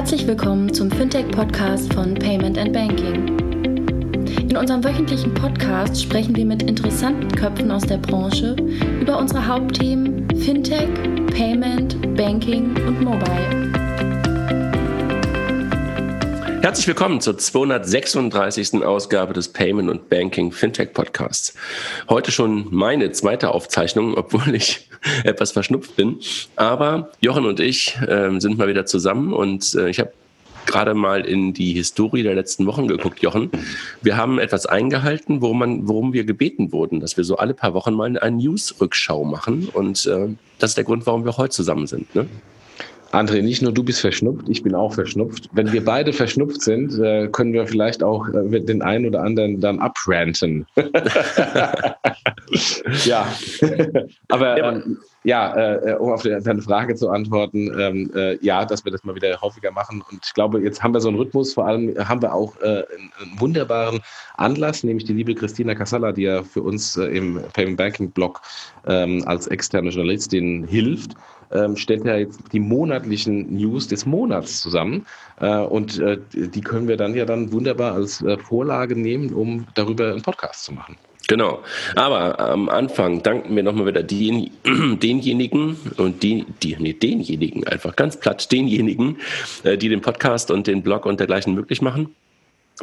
Herzlich willkommen zum Fintech-Podcast von Payment and Banking. In unserem wöchentlichen Podcast sprechen wir mit interessanten Köpfen aus der Branche über unsere Hauptthemen Fintech, Payment, Banking und Mobile. Herzlich willkommen zur 236. Ausgabe des Payment und Banking Fintech Podcasts. Heute schon meine zweite Aufzeichnung, obwohl ich etwas verschnupft bin. Aber Jochen und ich äh, sind mal wieder zusammen und äh, ich habe gerade mal in die Historie der letzten Wochen geguckt, Jochen. Wir haben etwas eingehalten, worum, man, worum wir gebeten wurden, dass wir so alle paar Wochen mal eine News-Rückschau machen. Und äh, das ist der Grund, warum wir heute zusammen sind. Ne? André, nicht nur du bist verschnupft, ich bin auch verschnupft. Wenn wir beide verschnupft sind, äh, können wir vielleicht auch äh, den einen oder anderen dann abranten. ja, aber ähm, ja, äh, um auf deine Frage zu antworten, ähm, äh, ja, dass wir das mal wieder häufiger machen. Und ich glaube, jetzt haben wir so einen Rhythmus. Vor allem haben wir auch äh, einen, wunderbaren Anlass, nämlich die liebe Christina Casalla, die ja für uns äh, im Payment Banking Blog ähm, als externe Journalistin hilft ähm, stellt er jetzt die monatlichen News des Monats zusammen. Äh, und äh, die können wir dann ja dann wunderbar als äh, Vorlage nehmen, um darüber einen Podcast zu machen. Genau. Aber am Anfang danken wir nochmal wieder den, denjenigen und die, die, nee, denjenigen, einfach ganz platt, denjenigen, äh, die den Podcast und den Blog und dergleichen möglich machen.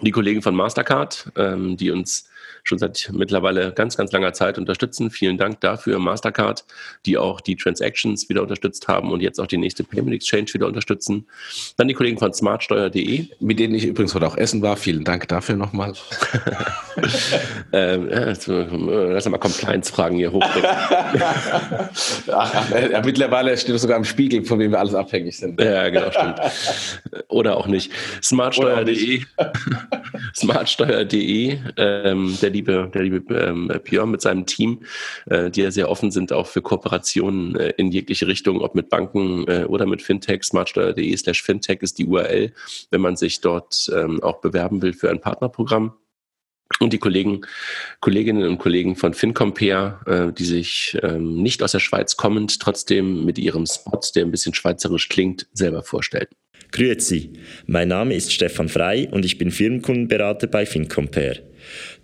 Die Kollegen von Mastercard, ähm, die uns schon seit mittlerweile ganz, ganz langer Zeit unterstützen. Vielen Dank dafür, Mastercard, die auch die Transactions wieder unterstützt haben und jetzt auch die nächste Payment Exchange wieder unterstützen. Dann die Kollegen von smartsteuer.de. Mit denen ich übrigens heute auch essen war. Vielen Dank dafür nochmal. ähm, ja, lass mal Compliance-Fragen hier hochbringen. ja, mittlerweile steht es sogar im Spiegel, von wem wir alles abhängig sind. Ja, genau, stimmt. Oder auch nicht. Smartsteuer.de. Smartsteuer.de. Ähm, der liebe, der liebe ähm, Björn mit seinem Team, äh, die ja sehr offen sind auch für Kooperationen äh, in jegliche Richtung, ob mit Banken äh, oder mit Fintech. Smartsteuer.de slash Fintech ist die URL, wenn man sich dort ähm, auch bewerben will für ein Partnerprogramm. Und die Kollegen, Kolleginnen und Kollegen von FinCompare, äh, die sich ähm, nicht aus der Schweiz kommend, trotzdem mit ihrem Spot, der ein bisschen schweizerisch klingt, selber vorstellen. Grüezi, mein Name ist Stefan Frei und ich bin Firmenkundenberater bei FinCompare.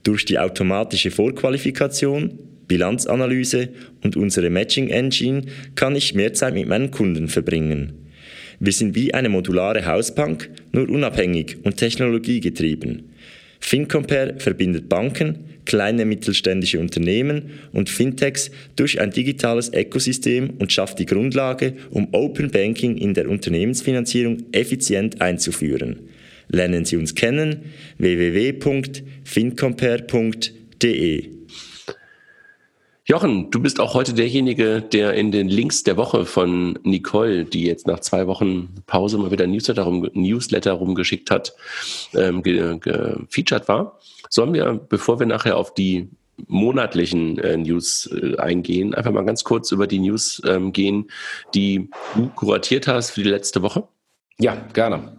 Durch die automatische Vorqualifikation, Bilanzanalyse und unsere Matching Engine kann ich mehr Zeit mit meinen Kunden verbringen. Wir sind wie eine modulare Hausbank, nur unabhängig und technologiegetrieben. FinCompare verbindet Banken, kleine mittelständische Unternehmen und Fintechs durch ein digitales Ökosystem und schafft die Grundlage, um Open Banking in der Unternehmensfinanzierung effizient einzuführen. Lernen Sie uns kennen www.fincompare.de. Jochen, du bist auch heute derjenige, der in den Links der Woche von Nicole, die jetzt nach zwei Wochen Pause mal wieder Newsletter, rum, Newsletter rumgeschickt hat, ähm, gefeatured war. Sollen wir, bevor wir nachher auf die monatlichen äh, News äh, eingehen, einfach mal ganz kurz über die News ähm, gehen, die du kuratiert hast für die letzte Woche? Ja, gerne.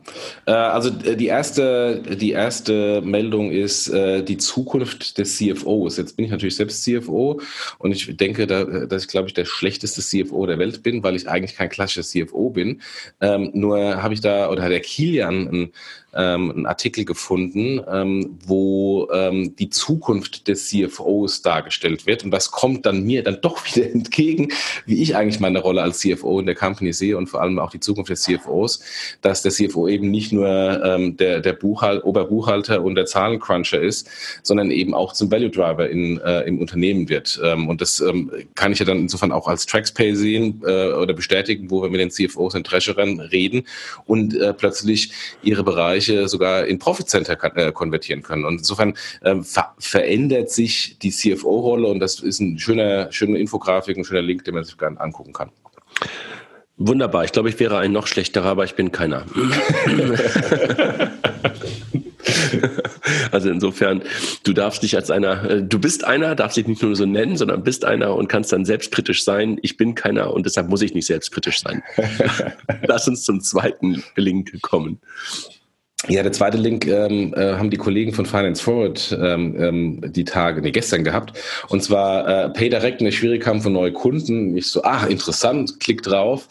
Äh, also äh, die erste, die erste Meldung ist äh, die Zukunft des CFOs. Jetzt bin ich natürlich selbst CFO und ich denke, dass ich, glaube ich, der schlechteste CFO der Welt bin, weil ich eigentlich kein klassischer CFO bin. Ähm, nur habe ich da, oder hat der Kilian ein ähm, einen Artikel gefunden, ähm, wo ähm, die Zukunft des CFOs dargestellt wird. Und das kommt dann mir dann doch wieder entgegen, wie ich eigentlich meine Rolle als CFO in der Company sehe und vor allem auch die Zukunft des CFOs, dass der CFO eben nicht nur ähm, der, der Buchhalt, Oberbuchhalter und der Zahlencruncher ist, sondern eben auch zum Value Driver in, äh, im Unternehmen wird. Ähm, und das ähm, kann ich ja dann insofern auch als TraxPay sehen äh, oder bestätigen, wo wir mit den CFOs und Treasurern reden und äh, plötzlich ihre Bereiche Bereiche sogar in Profit Center äh, konvertieren können. Und insofern äh, ver verändert sich die CFO-Rolle und das ist ein schöner, schöner Infografik, ein schöner Link, den man sich gerne angucken kann. Wunderbar. Ich glaube, ich wäre ein noch schlechterer, aber ich bin keiner. also insofern, du darfst dich als einer, äh, du bist einer, darfst dich nicht nur so nennen, sondern bist einer und kannst dann selbstkritisch sein. Ich bin keiner und deshalb muss ich nicht selbstkritisch sein. Lass uns zum zweiten Link kommen. Ja, der zweite Link ähm, äh, haben die Kollegen von Finance Forward ähm, ähm, die Tage, nee, gestern gehabt. Und zwar äh, PayDirect, eine Schwierigkeit von neue Kunden. Ich so, ach, interessant, klick drauf.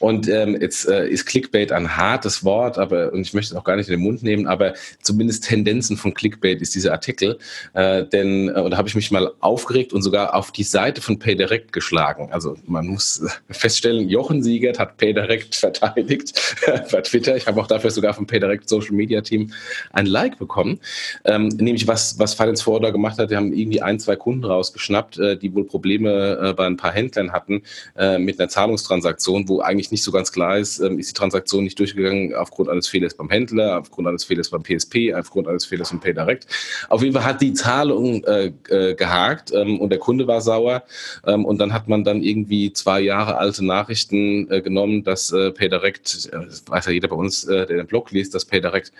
Und ähm, jetzt äh, ist Clickbait ein hartes Wort, aber und ich möchte es auch gar nicht in den Mund nehmen, aber zumindest Tendenzen von Clickbait ist dieser Artikel. Äh, denn äh, da habe ich mich mal aufgeregt und sogar auf die Seite von PayDirect geschlagen. Also man muss feststellen, Jochen Siegert hat PayDirect verteidigt bei Twitter. Ich habe auch dafür sogar vom PayDirect Social Media Team ein Like bekommen. Ähm, nämlich was, was Finance Forward gemacht hat, die haben irgendwie ein, zwei Kunden rausgeschnappt, äh, die wohl Probleme äh, bei ein paar Händlern hatten äh, mit einer Zahlungstransaktion, wo eigentlich nicht so ganz klar ist, ähm, ist die Transaktion nicht durchgegangen aufgrund eines Fehlers beim Händler, aufgrund eines Fehlers beim PSP, aufgrund eines Fehlers im PayDirect. Auf jeden Fall hat die Zahlung äh, äh, gehakt ähm, und der Kunde war sauer ähm, und dann hat man dann irgendwie zwei Jahre alte Nachrichten äh, genommen, dass äh, PayDirect, das weiß ja jeder bei uns, der den Blog liest, dass PayDirect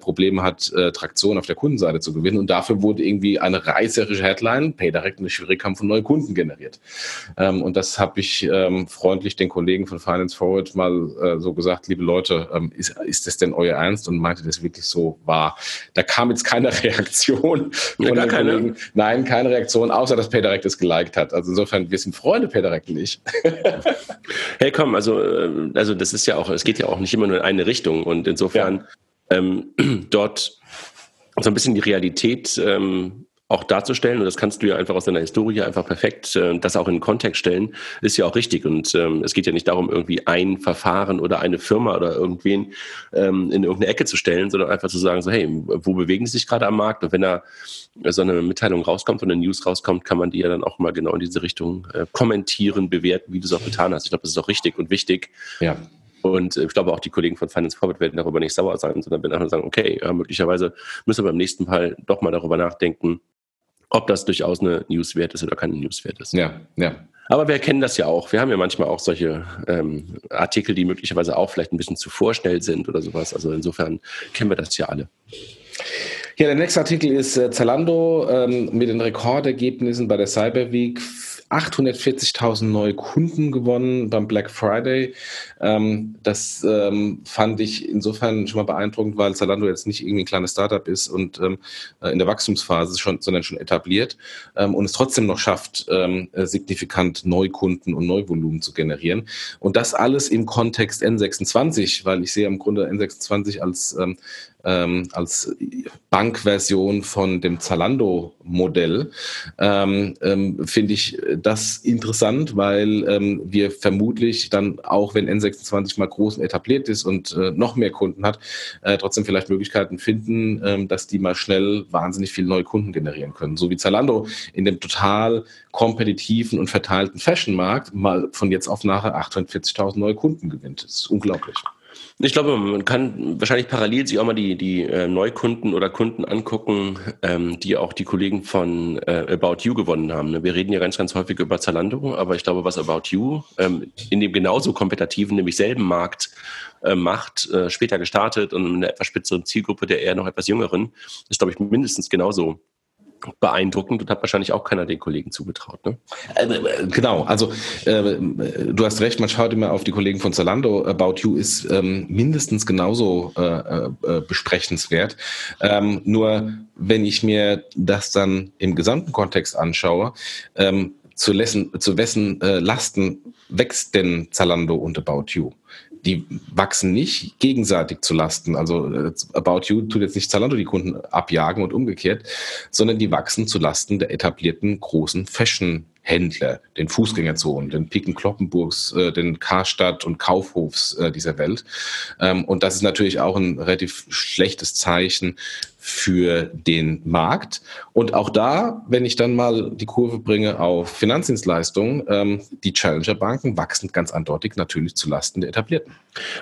Probleme hat, Traktion auf der Kundenseite zu gewinnen und dafür wurde irgendwie eine reißerische Headline, PayDirect eine Schwierigkeit von neuen Kunden generiert. Ähm, und das habe ich ähm, freundlich den Kollegen von Finance Forward mal äh, so gesagt, liebe Leute, ähm, ist, ist das denn euer Ernst? Und meinte das wirklich so wahr. Da kam jetzt keine Reaktion ja, gar keine. Kollegen. Nein, keine Reaktion, außer dass PayDirect es geliked hat. Also insofern, wir sind Freunde PayDirect nicht. hey, komm, also, äh, also das ist ja auch, es geht ja auch nicht immer nur in eine Richtung. Und insofern ja. ähm, dort so ein bisschen die Realität ähm, auch darzustellen, und das kannst du ja einfach aus deiner Historie einfach perfekt, äh, das auch in den Kontext stellen, ist ja auch richtig. Und ähm, es geht ja nicht darum, irgendwie ein Verfahren oder eine Firma oder irgendwen ähm, in irgendeine Ecke zu stellen, sondern einfach zu sagen, so, hey, wo bewegen sie sich gerade am Markt? Und wenn da so eine Mitteilung rauskommt und eine News rauskommt, kann man die ja dann auch mal genau in diese Richtung äh, kommentieren, bewerten, wie du es auch getan hast. Ich glaube, das ist auch richtig und wichtig. Ja. Und äh, ich glaube, auch die Kollegen von Finance Forward werden darüber nicht sauer sein, sondern werden einfach sagen, okay, möglicherweise müssen wir beim nächsten Mal doch mal darüber nachdenken, ob das durchaus eine News wert ist oder keine News wert ist. Ja, ja. Aber wir kennen das ja auch. Wir haben ja manchmal auch solche ähm, Artikel, die möglicherweise auch vielleicht ein bisschen zu vorschnell sind oder sowas. Also insofern kennen wir das ja alle. Ja, der nächste Artikel ist äh, Zalando ähm, mit den Rekordergebnissen bei der Cyber Week 840.000 neue Kunden gewonnen beim Black Friday. Ähm, das ähm, fand ich insofern schon mal beeindruckend, weil Zalando jetzt nicht irgendwie ein kleines Startup ist und ähm, äh, in der Wachstumsphase schon, sondern schon etabliert ähm, und es trotzdem noch schafft, ähm, äh, signifikant Neukunden und Neuvolumen zu generieren. Und das alles im Kontext N26, weil ich sehe im Grunde N26 als ähm, als Bankversion von dem Zalando-Modell, ähm, ähm, finde ich das interessant, weil ähm, wir vermutlich dann auch, wenn N26 mal groß und etabliert ist und äh, noch mehr Kunden hat, äh, trotzdem vielleicht Möglichkeiten finden, ähm, dass die mal schnell wahnsinnig viele neue Kunden generieren können. So wie Zalando in dem total kompetitiven und verteilten Fashion-Markt mal von jetzt auf nachher 840.000 neue Kunden gewinnt. Das ist unglaublich. Ich glaube, man kann wahrscheinlich parallel sich auch mal die, die äh, Neukunden oder Kunden angucken, ähm, die auch die Kollegen von äh, About You gewonnen haben. Ne? Wir reden ja ganz, ganz häufig über Zalando, aber ich glaube, was About You ähm, in dem genauso kompetitiven, nämlich selben Markt äh, macht, äh, später gestartet und eine etwas spitzeren Zielgruppe der eher noch etwas jüngeren, ist, glaube ich, mindestens genauso beeindruckend und hat wahrscheinlich auch keiner den Kollegen zugetraut. Ne? Äh, genau, also äh, du hast recht, man schaut immer auf die Kollegen von Zalando. About You ist ähm, mindestens genauso äh, äh, besprechenswert. Ähm, nur wenn ich mir das dann im gesamten Kontext anschaue, ähm, zu, lessen, zu wessen äh, Lasten wächst denn Zalando und About You? Die wachsen nicht gegenseitig zu Lasten. Also äh, About You tut jetzt nicht Zalando die Kunden abjagen und umgekehrt, sondern die wachsen zu Lasten der etablierten großen Fashion Händler, den Fußgängerzonen, den Piken Kloppenburgs, äh, den Karstadt und Kaufhofs äh, dieser Welt. Ähm, und das ist natürlich auch ein relativ schlechtes Zeichen für den Markt. Und auch da, wenn ich dann mal die Kurve bringe auf Finanzdienstleistungen, ähm, die Challenger-Banken wachsen ganz eindeutig natürlich zulasten der etablierten.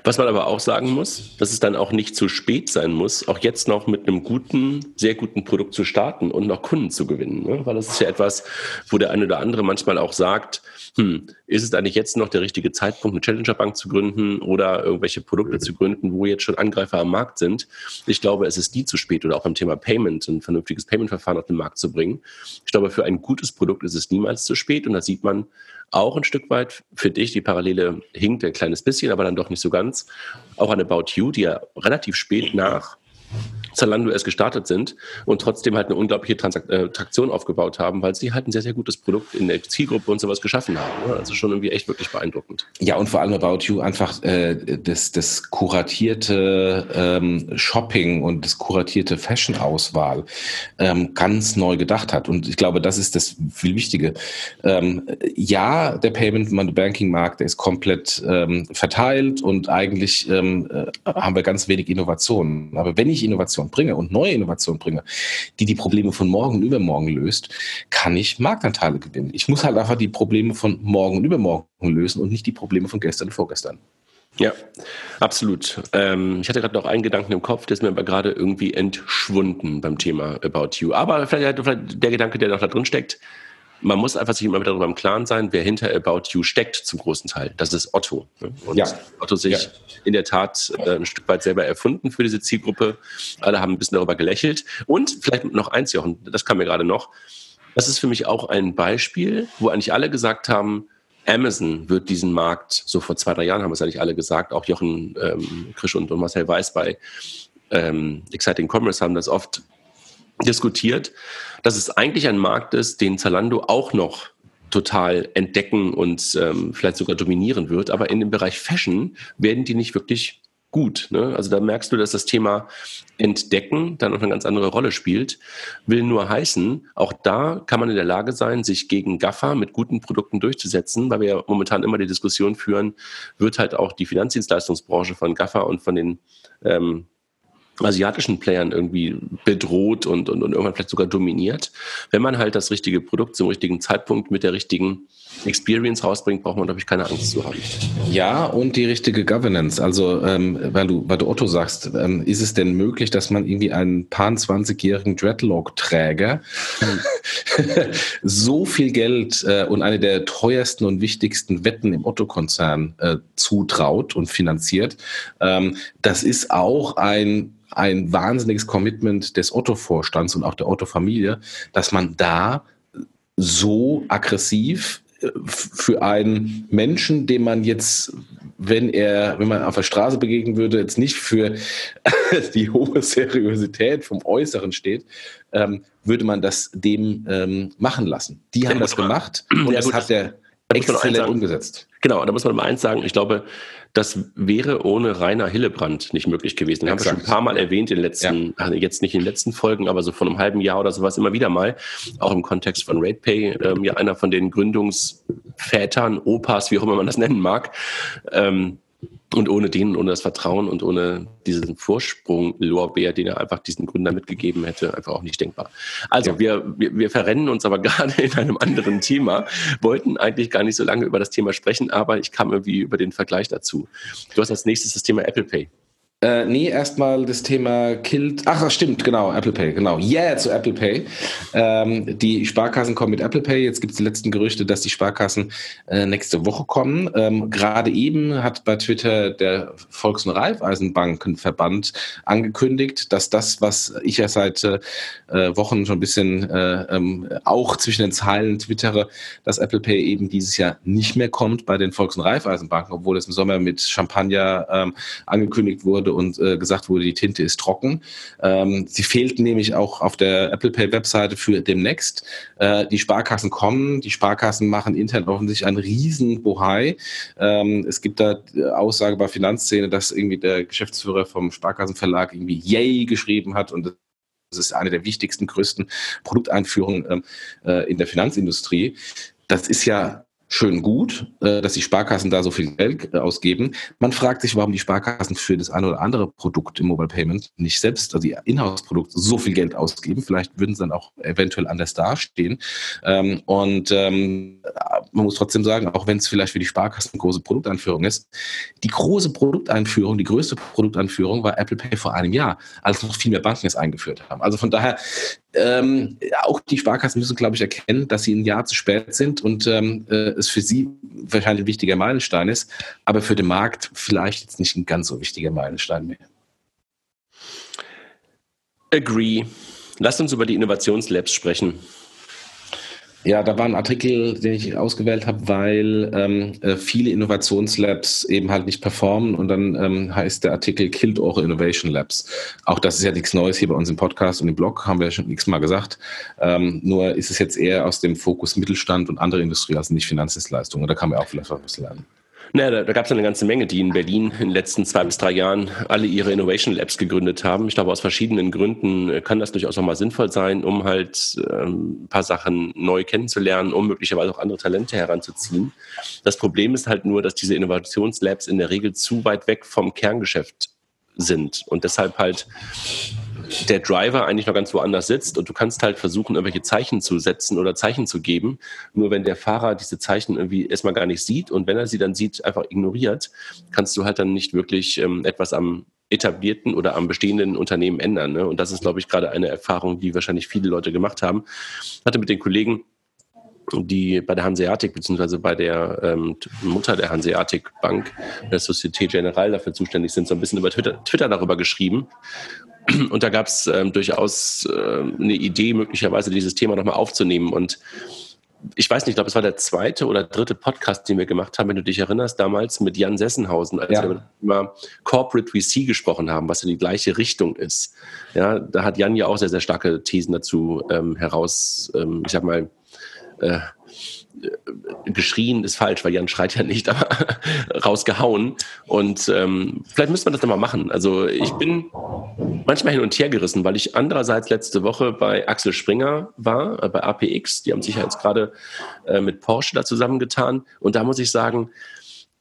Was man aber auch sagen muss, dass es dann auch nicht zu spät sein muss, auch jetzt noch mit einem guten, sehr guten Produkt zu starten und noch Kunden zu gewinnen. Ne? Weil das ist ja etwas, wo der eine oder andere manchmal auch sagt, hm, ist es eigentlich jetzt noch der richtige Zeitpunkt, eine Challenger-Bank zu gründen oder irgendwelche Produkte zu gründen, wo jetzt schon Angreifer am Markt sind? Ich glaube, es ist nie zu spät oder auch beim Thema Payment, ein vernünftiges Payment-Verfahren auf den Markt zu bringen. Ich glaube, für ein gutes Produkt ist es niemals zu spät und da sieht man auch ein Stück weit für dich, die Parallele hinkt ein kleines bisschen, aber dann doch nicht so ganz, auch an About You, die ja relativ spät nach Zalando erst gestartet sind und trotzdem halt eine unglaubliche Transak äh, Traktion aufgebaut haben, weil sie halt ein sehr, sehr gutes Produkt in der Zielgruppe und sowas geschaffen haben. Ne? Also schon irgendwie echt wirklich beeindruckend. Ja, und vor allem About You einfach äh, das, das kuratierte ähm, Shopping und das kuratierte Fashion-Auswahl ähm, ganz neu gedacht hat. Und ich glaube, das ist das viel Wichtige. Ähm, ja, der Payment und Banking Markt ist komplett ähm, verteilt und eigentlich ähm, äh, haben wir ganz wenig Innovationen. Aber wenn ich Innovation bringe und neue Innovation bringe, die die Probleme von morgen und übermorgen löst, kann ich Marktanteile gewinnen. Ich muss halt einfach die Probleme von morgen und übermorgen lösen und nicht die Probleme von gestern und vorgestern. Ja, absolut. Ähm, ich hatte gerade noch einen Gedanken im Kopf, der ist mir aber gerade irgendwie entschwunden beim Thema About You. Aber vielleicht, vielleicht der Gedanke, der noch da drin steckt, man muss einfach sich immer wieder darüber im Klaren sein, wer hinter About You steckt zum großen Teil. Das ist Otto. Ne? Und ja. Otto sich ja. in der Tat äh, ein Stück weit selber erfunden für diese Zielgruppe. Alle haben ein bisschen darüber gelächelt. Und vielleicht noch eins, Jochen, das kam mir gerade noch. Das ist für mich auch ein Beispiel, wo eigentlich alle gesagt haben, Amazon wird diesen Markt, so vor zwei, drei Jahren haben es eigentlich alle gesagt, auch Jochen ähm, Krisch und, und Marcel Weiß bei ähm, Exciting Commerce haben das oft diskutiert, dass es eigentlich ein Markt ist, den Zalando auch noch total entdecken und ähm, vielleicht sogar dominieren wird. Aber in dem Bereich Fashion werden die nicht wirklich gut. Ne? Also da merkst du, dass das Thema Entdecken dann noch eine ganz andere Rolle spielt. Will nur heißen, auch da kann man in der Lage sein, sich gegen GAFA mit guten Produkten durchzusetzen, weil wir ja momentan immer die Diskussion führen, wird halt auch die Finanzdienstleistungsbranche von GAFA und von den ähm, asiatischen Playern irgendwie bedroht und, und, und irgendwann vielleicht sogar dominiert. Wenn man halt das richtige Produkt zum richtigen Zeitpunkt mit der richtigen Experience rausbringt, braucht man, glaube ich, keine Angst zu haben. Ja, und die richtige Governance. Also, ähm, weil, du, weil du Otto sagst, ähm, ist es denn möglich, dass man irgendwie einen paar 20-jährigen Dreadlock-Träger so viel Geld äh, und eine der teuersten und wichtigsten Wetten im Otto-Konzern äh, zutraut und finanziert? Ähm, das ist auch ein ein wahnsinniges Commitment des Otto-Vorstands und auch der Otto-Familie, dass man da so aggressiv für einen Menschen, dem man jetzt, wenn er, wenn man auf der Straße begegnen würde, jetzt nicht für die hohe Seriosität vom Äußeren steht, ähm, würde man das dem ähm, machen lassen. Die haben das gemacht und das hat der exzellent umgesetzt. Genau, da muss man mal eins sagen, ich glaube, das wäre ohne Rainer Hillebrand nicht möglich gewesen. Den haben wir schon ein paar Mal erwähnt in den letzten, ja. also jetzt nicht in den letzten Folgen, aber so von einem halben Jahr oder sowas immer wieder mal, auch im Kontext von RatePay, ähm, ja einer von den Gründungsvätern, Opas, wie auch immer man das nennen mag. Ähm, und ohne den, ohne das Vertrauen und ohne diesen Vorsprung Lorbeer, den er einfach diesen Gründer mitgegeben hätte, einfach auch nicht denkbar. Also ja. wir, wir, wir verrennen uns aber gerade in einem anderen Thema, wollten eigentlich gar nicht so lange über das Thema sprechen, aber ich kam irgendwie über den Vergleich dazu. Du hast als nächstes das Thema Apple Pay. Äh, nee, erstmal das Thema Killed. Ach, stimmt, genau, Apple Pay, genau. Yeah zu Apple Pay. Ähm, die Sparkassen kommen mit Apple Pay. Jetzt gibt es die letzten Gerüchte, dass die Sparkassen äh, nächste Woche kommen. Ähm, Gerade eben hat bei Twitter der Volks- und Raiffeisenbankenverband angekündigt, dass das, was ich ja seit äh, Wochen schon ein bisschen äh, ähm, auch zwischen den Zeilen twittere, dass Apple Pay eben dieses Jahr nicht mehr kommt bei den Volks- und Raiffeisenbanken, obwohl es im Sommer mit Champagner ähm, angekündigt wurde wurde und äh, gesagt wurde, die Tinte ist trocken. Ähm, sie fehlten nämlich auch auf der Apple Pay Webseite für demnächst. Äh, die Sparkassen kommen, die Sparkassen machen intern offensichtlich einen riesen Bohai. Ähm, es gibt da Aussage bei Finanzszene, dass irgendwie der Geschäftsführer vom Sparkassenverlag irgendwie Yay geschrieben hat und das ist eine der wichtigsten, größten Produkteinführungen ähm, äh, in der Finanzindustrie. Das ist ja schön gut, äh, dass die Sparkassen da so viel Geld äh, ausgeben. Man fragt sich, warum die Sparkassen für das eine oder andere Produkt im Mobile Payment nicht selbst, also ihr Inhouse-Produkt, so viel Geld ausgeben. Vielleicht würden sie dann auch eventuell anders dastehen. Ähm, und ähm, man muss trotzdem sagen, auch wenn es vielleicht für die Sparkassen eine große Produkteinführung ist, die große Produkteinführung, die größte Produkteinführung war Apple Pay vor einem Jahr, als noch viel mehr Banken es eingeführt haben. Also von daher, ähm, auch die Sparkassen müssen, glaube ich, erkennen, dass sie ein Jahr zu spät sind und ähm, äh, es für sie wahrscheinlich ein wichtiger Meilenstein ist, aber für den Markt vielleicht jetzt nicht ein ganz so wichtiger Meilenstein mehr. Agree. Lasst uns über die Innovationslabs sprechen. Ja, da war ein Artikel, den ich ausgewählt habe, weil ähm, äh, viele Innovationslabs eben halt nicht performen und dann ähm, heißt der Artikel Killed Eure Innovation Labs. Auch das ist ja nichts Neues hier bei uns im Podcast und im Blog, haben wir ja schon nichts mal gesagt. Ähm, nur ist es jetzt eher aus dem Fokus Mittelstand und andere Industrie als nicht Finanzdienstleistungen. Da kann man auch vielleicht was lernen. Naja, da, da gab es eine ganze Menge, die in Berlin in den letzten zwei bis drei Jahren alle ihre Innovation Labs gegründet haben. Ich glaube, aus verschiedenen Gründen äh, kann das durchaus auch mal sinnvoll sein, um halt ähm, ein paar Sachen neu kennenzulernen, um möglicherweise auch andere Talente heranzuziehen. Das Problem ist halt nur, dass diese Innovationslabs in der Regel zu weit weg vom Kerngeschäft sind und deshalb halt der Driver eigentlich noch ganz woanders sitzt und du kannst halt versuchen, irgendwelche Zeichen zu setzen oder Zeichen zu geben. Nur wenn der Fahrer diese Zeichen irgendwie erstmal gar nicht sieht und wenn er sie dann sieht, einfach ignoriert, kannst du halt dann nicht wirklich ähm, etwas am etablierten oder am bestehenden Unternehmen ändern. Ne? Und das ist, glaube ich, gerade eine Erfahrung, die wahrscheinlich viele Leute gemacht haben. Ich hatte mit den Kollegen die bei der Hanseatic beziehungsweise bei der ähm, Mutter der Hanseatic Bank, der Societe Generale, dafür zuständig sind, so ein bisschen über Twitter, Twitter darüber geschrieben. Und da gab es ähm, durchaus äh, eine Idee, möglicherweise dieses Thema nochmal aufzunehmen. Und ich weiß nicht, ich glaube, es war der zweite oder dritte Podcast, den wir gemacht haben, wenn du dich erinnerst, damals mit Jan Sessenhausen, als ja. wir über Corporate VC gesprochen haben, was in die gleiche Richtung ist. Ja, da hat Jan ja auch sehr, sehr starke Thesen dazu ähm, heraus, ähm, ich sag mal, äh, geschrien ist falsch, weil Jan schreit ja nicht, aber rausgehauen. Und ähm, vielleicht müsste man das nochmal machen. Also ich bin manchmal hin und her gerissen, weil ich andererseits letzte Woche bei Axel Springer war, äh, bei APX. Die haben sich ja jetzt gerade äh, mit Porsche da zusammengetan. Und da muss ich sagen,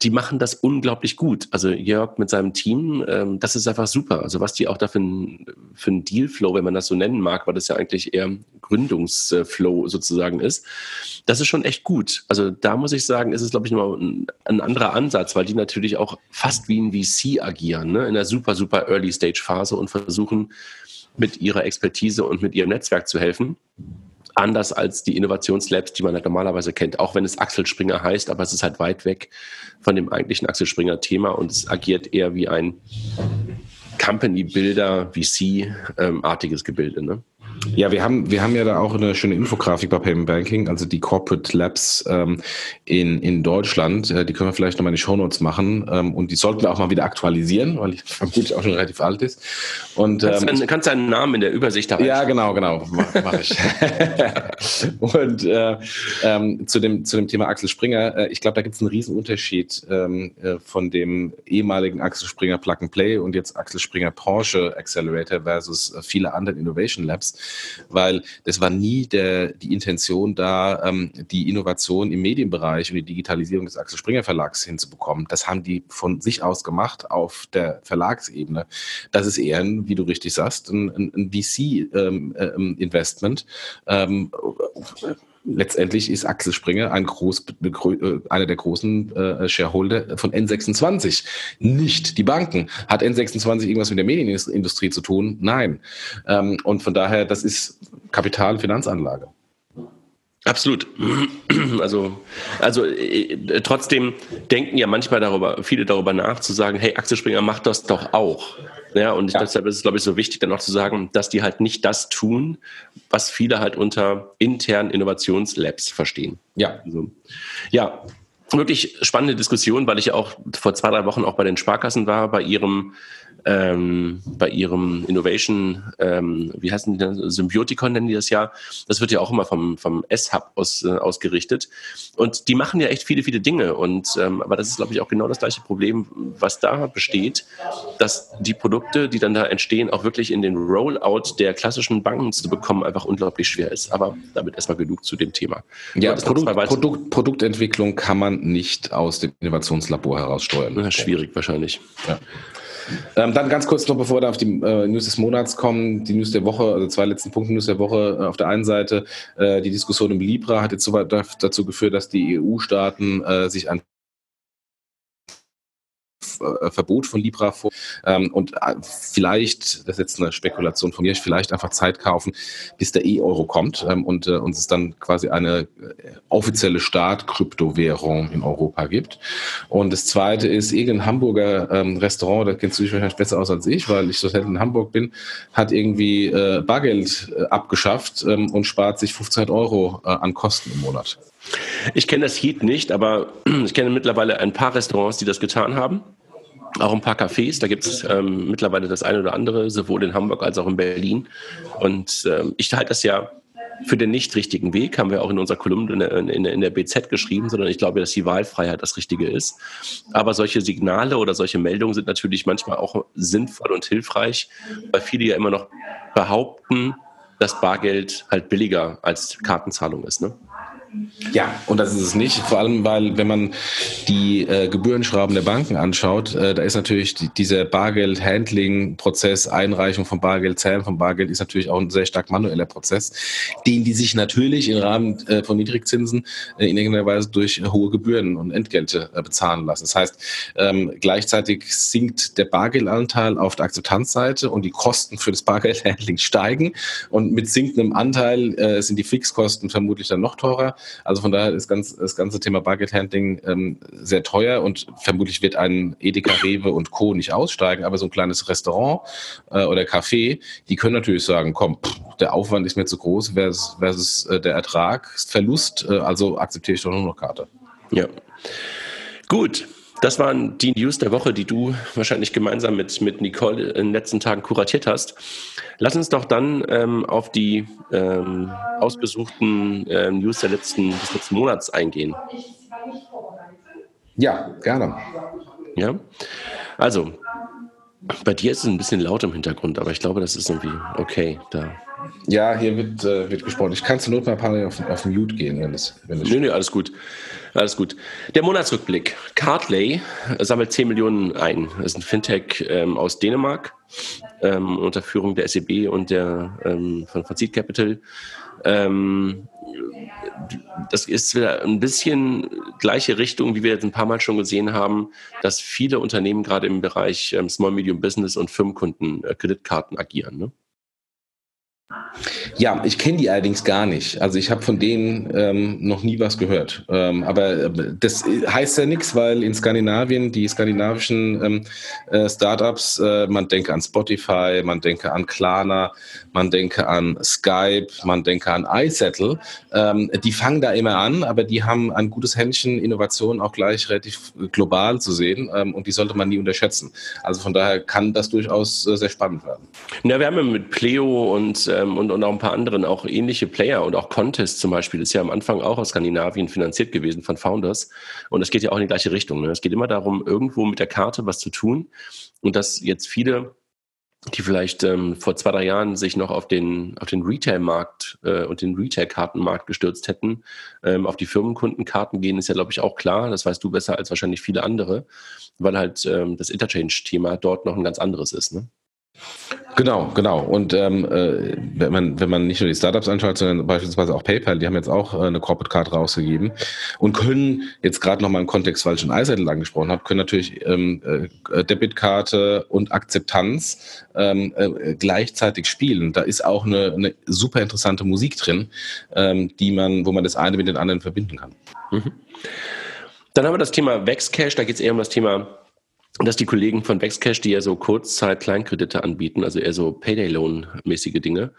die machen das unglaublich gut. Also Jörg mit seinem Team, ähm, das ist einfach super. Also was die auch da für ein, für ein Dealflow, wenn man das so nennen mag, weil das ja eigentlich eher Gründungsflow sozusagen ist, das ist schon echt gut. Also da muss ich sagen, ist es, glaube ich, nochmal ein, ein, anderer Ansatz, weil die natürlich auch fast wie ein VC agieren, ne? in der super, super Early-Stage-Phase und versuchen mit ihrer Expertise und mit ihrem Netzwerk zu helfen anders als die Innovationslabs, die man halt normalerweise kennt, auch wenn es Axel Springer heißt, aber es ist halt weit weg von dem eigentlichen Axel Springer Thema und es agiert eher wie ein Company Builder, VC-artiges ähm, Gebilde. Ne? Ja, wir haben, wir haben ja da auch eine schöne Infografik bei Payment Banking, also die Corporate Labs ähm, in, in Deutschland. Äh, die können wir vielleicht nochmal in die Shownotes machen ähm, und die sollten wir auch mal wieder aktualisieren, weil ich vermutlich auch schon relativ alt ist. Und, ähm, kannst, du, kannst du einen Namen in der Übersicht haben? Ja, genau, genau, mache mach ich. und äh, ähm, zu, dem, zu dem Thema Axel Springer, äh, ich glaube, da gibt es einen riesen Unterschied ähm, äh, von dem ehemaligen Axel Springer Plug and Play und jetzt Axel Springer Porsche Accelerator versus äh, viele anderen Innovation Labs weil das war nie der, die Intention da, ähm, die Innovation im Medienbereich und die Digitalisierung des Axel Springer Verlags hinzubekommen. Das haben die von sich aus gemacht auf der Verlagsebene. Das ist eher, ein, wie du richtig sagst, ein, ein, ein VC-Investment. Ähm, ähm, letztendlich ist Axel Springer ein groß, äh, einer der großen äh, Shareholder von N26. Nicht die Banken. Hat N26 irgendwas mit der Medienindustrie zu tun? Nein. Ähm, und von daher, das ist Kapital- und Finanzanlage. Absolut. Also, also äh, trotzdem denken ja manchmal darüber, viele darüber nach, zu sagen, hey, Axel Springer macht das doch auch. Ja, und ja. deshalb ist es, glaube ich, so wichtig, dann auch zu sagen, dass die halt nicht das tun, was viele halt unter internen Innovationslabs verstehen. Ja. Also, ja, wirklich spannende Diskussion, weil ich auch vor zwei, drei Wochen auch bei den Sparkassen war, bei ihrem ähm, bei ihrem Innovation, ähm, wie heißen die denn, Symbiotikon nennen die das ja, das wird ja auch immer vom, vom S-Hub aus, äh, ausgerichtet. Und die machen ja echt viele, viele Dinge. Und ähm, aber das ist, glaube ich, auch genau das gleiche Problem, was da besteht, dass die Produkte, die dann da entstehen, auch wirklich in den Rollout der klassischen Banken zu bekommen, einfach unglaublich schwer ist. Aber damit erstmal genug zu dem Thema. Ja, Produkt, Produkt, Produktentwicklung kann man nicht aus dem Innovationslabor heraussteuern. Ja, schwierig wahrscheinlich. Ja. Ähm, dann ganz kurz noch, bevor wir auf die äh, News des Monats kommen, die News der Woche, also zwei letzten Punkte News der Woche. Äh, auf der einen Seite, äh, die Diskussion um Libra hat jetzt so dazu geführt, dass die EU-Staaten äh, sich äh, Verbot von Libra vor ähm, und äh, vielleicht, das ist jetzt eine Spekulation von mir, vielleicht einfach Zeit kaufen, bis der E-Euro kommt ähm, und äh, uns es dann quasi eine äh, offizielle Staat-Kryptowährung in Europa gibt. Und das zweite ist, irgendein Hamburger ähm, Restaurant, da kennst du dich wahrscheinlich besser aus als ich, weil ich so selten in Hamburg bin, hat irgendwie äh, Bargeld äh, abgeschafft ähm, und spart sich 1500 Euro äh, an Kosten im Monat. Ich kenne das Heat nicht, aber ich kenne mittlerweile ein paar Restaurants, die das getan haben. Auch ein paar Cafés, da gibt es ähm, mittlerweile das eine oder andere, sowohl in Hamburg als auch in Berlin. Und ähm, ich halte das ja für den nicht richtigen Weg, haben wir auch in unserer Kolumne in der, in, in der BZ geschrieben, sondern ich glaube, dass die Wahlfreiheit das Richtige ist. Aber solche Signale oder solche Meldungen sind natürlich manchmal auch sinnvoll und hilfreich, weil viele ja immer noch behaupten, dass Bargeld halt billiger als Kartenzahlung ist. Ne? Ja, und das ist es nicht. Vor allem, weil wenn man die äh, Gebührenschrauben der Banken anschaut, äh, da ist natürlich die, dieser Bargeld-Handling-Prozess, Einreichung von Bargeld, Zählen von Bargeld, ist natürlich auch ein sehr stark manueller Prozess, den die sich natürlich im Rahmen äh, von Niedrigzinsen äh, in irgendeiner Weise durch hohe Gebühren und Entgelte äh, bezahlen lassen. Das heißt, ähm, gleichzeitig sinkt der Bargeldanteil auf der Akzeptanzseite und die Kosten für das Bargeldhandling steigen und mit sinkendem Anteil äh, sind die Fixkosten vermutlich dann noch teurer. Also von daher ist ganz, das ganze Thema Bargeldhandling ähm, sehr teuer und vermutlich wird ein Edeka, Rewe und Co. nicht aussteigen, aber so ein kleines Restaurant äh, oder Café, die können natürlich sagen, komm, pff, der Aufwand ist mir zu groß versus, versus äh, der Ertragsverlust, äh, also akzeptiere ich doch nur noch Karte. Ja. Gut, das waren die News der Woche, die du wahrscheinlich gemeinsam mit, mit Nicole in den letzten Tagen kuratiert hast. Lass uns doch dann ähm, auf die ähm, ausbesuchten ähm, News der letzten, des letzten Monats eingehen. Ja, gerne. Ja, also bei dir ist es ein bisschen laut im Hintergrund, aber ich glaube, das ist irgendwie okay. Da. Ja, hier wird, äh, wird gesprochen. Ich kann zur Not mal ein paar Mal auf, auf Mute gehen, wenn das. Wenn nee, nee, alles gut. Alles gut. Der Monatsrückblick. Cardlay sammelt 10 Millionen ein. Das ist ein Fintech ähm, aus Dänemark ähm, unter Führung der SEB und der ähm, von Fazit Capital. Ähm, das ist wieder ein bisschen gleiche Richtung, wie wir jetzt ein paar Mal schon gesehen haben, dass viele Unternehmen gerade im Bereich ähm, Small Medium Business und Firmenkunden äh, Kreditkarten agieren. Ne? Ja, ich kenne die allerdings gar nicht. Also ich habe von denen ähm, noch nie was gehört. Ähm, aber äh, das heißt ja nichts, weil in Skandinavien die skandinavischen ähm, äh, Startups, äh, man denke an Spotify, man denke an Klarna, man denke an Skype, man denke an iSettle. Ähm, die fangen da immer an, aber die haben ein gutes Händchen, Innovation auch gleich relativ global zu sehen ähm, und die sollte man nie unterschätzen. Also von daher kann das durchaus äh, sehr spannend werden. Ja, wir haben ja mit Pleo und äh, ähm, und, und auch ein paar anderen auch ähnliche Player und auch Contest zum Beispiel ist ja am Anfang auch aus Skandinavien finanziert gewesen von Founders. Und es geht ja auch in die gleiche Richtung. Ne? Es geht immer darum, irgendwo mit der Karte was zu tun. Und dass jetzt viele die vielleicht ähm, vor zwei, drei Jahren sich noch auf den, auf den Retail-Markt äh, und den Retail-Kartenmarkt gestürzt hätten, ähm, auf die Firmenkundenkarten gehen, ist ja, glaube ich, auch klar. Das weißt du besser als wahrscheinlich viele andere, weil halt ähm, das Interchange-Thema dort noch ein ganz anderes ist. Ne? Genau, genau. Und ähm, äh, wenn man wenn man nicht nur die Startups anschaut, sondern beispielsweise auch PayPal, die haben jetzt auch äh, eine Corporate Card rausgegeben und können jetzt gerade noch mal im Kontext, weil ich schon iSettle angesprochen habe, können natürlich ähm, äh, Debitkarte und Akzeptanz ähm, äh, gleichzeitig spielen. Da ist auch eine, eine super interessante Musik drin, ähm, die man, wo man das eine mit den anderen verbinden kann. Mhm. Dann haben wir das Thema Vexcash. Da geht es eher um das Thema dass die Kollegen von Vexcash, die ja so Kurzzeit-Kleinkredite anbieten, also eher so Payday-Loan-mäßige Dinge,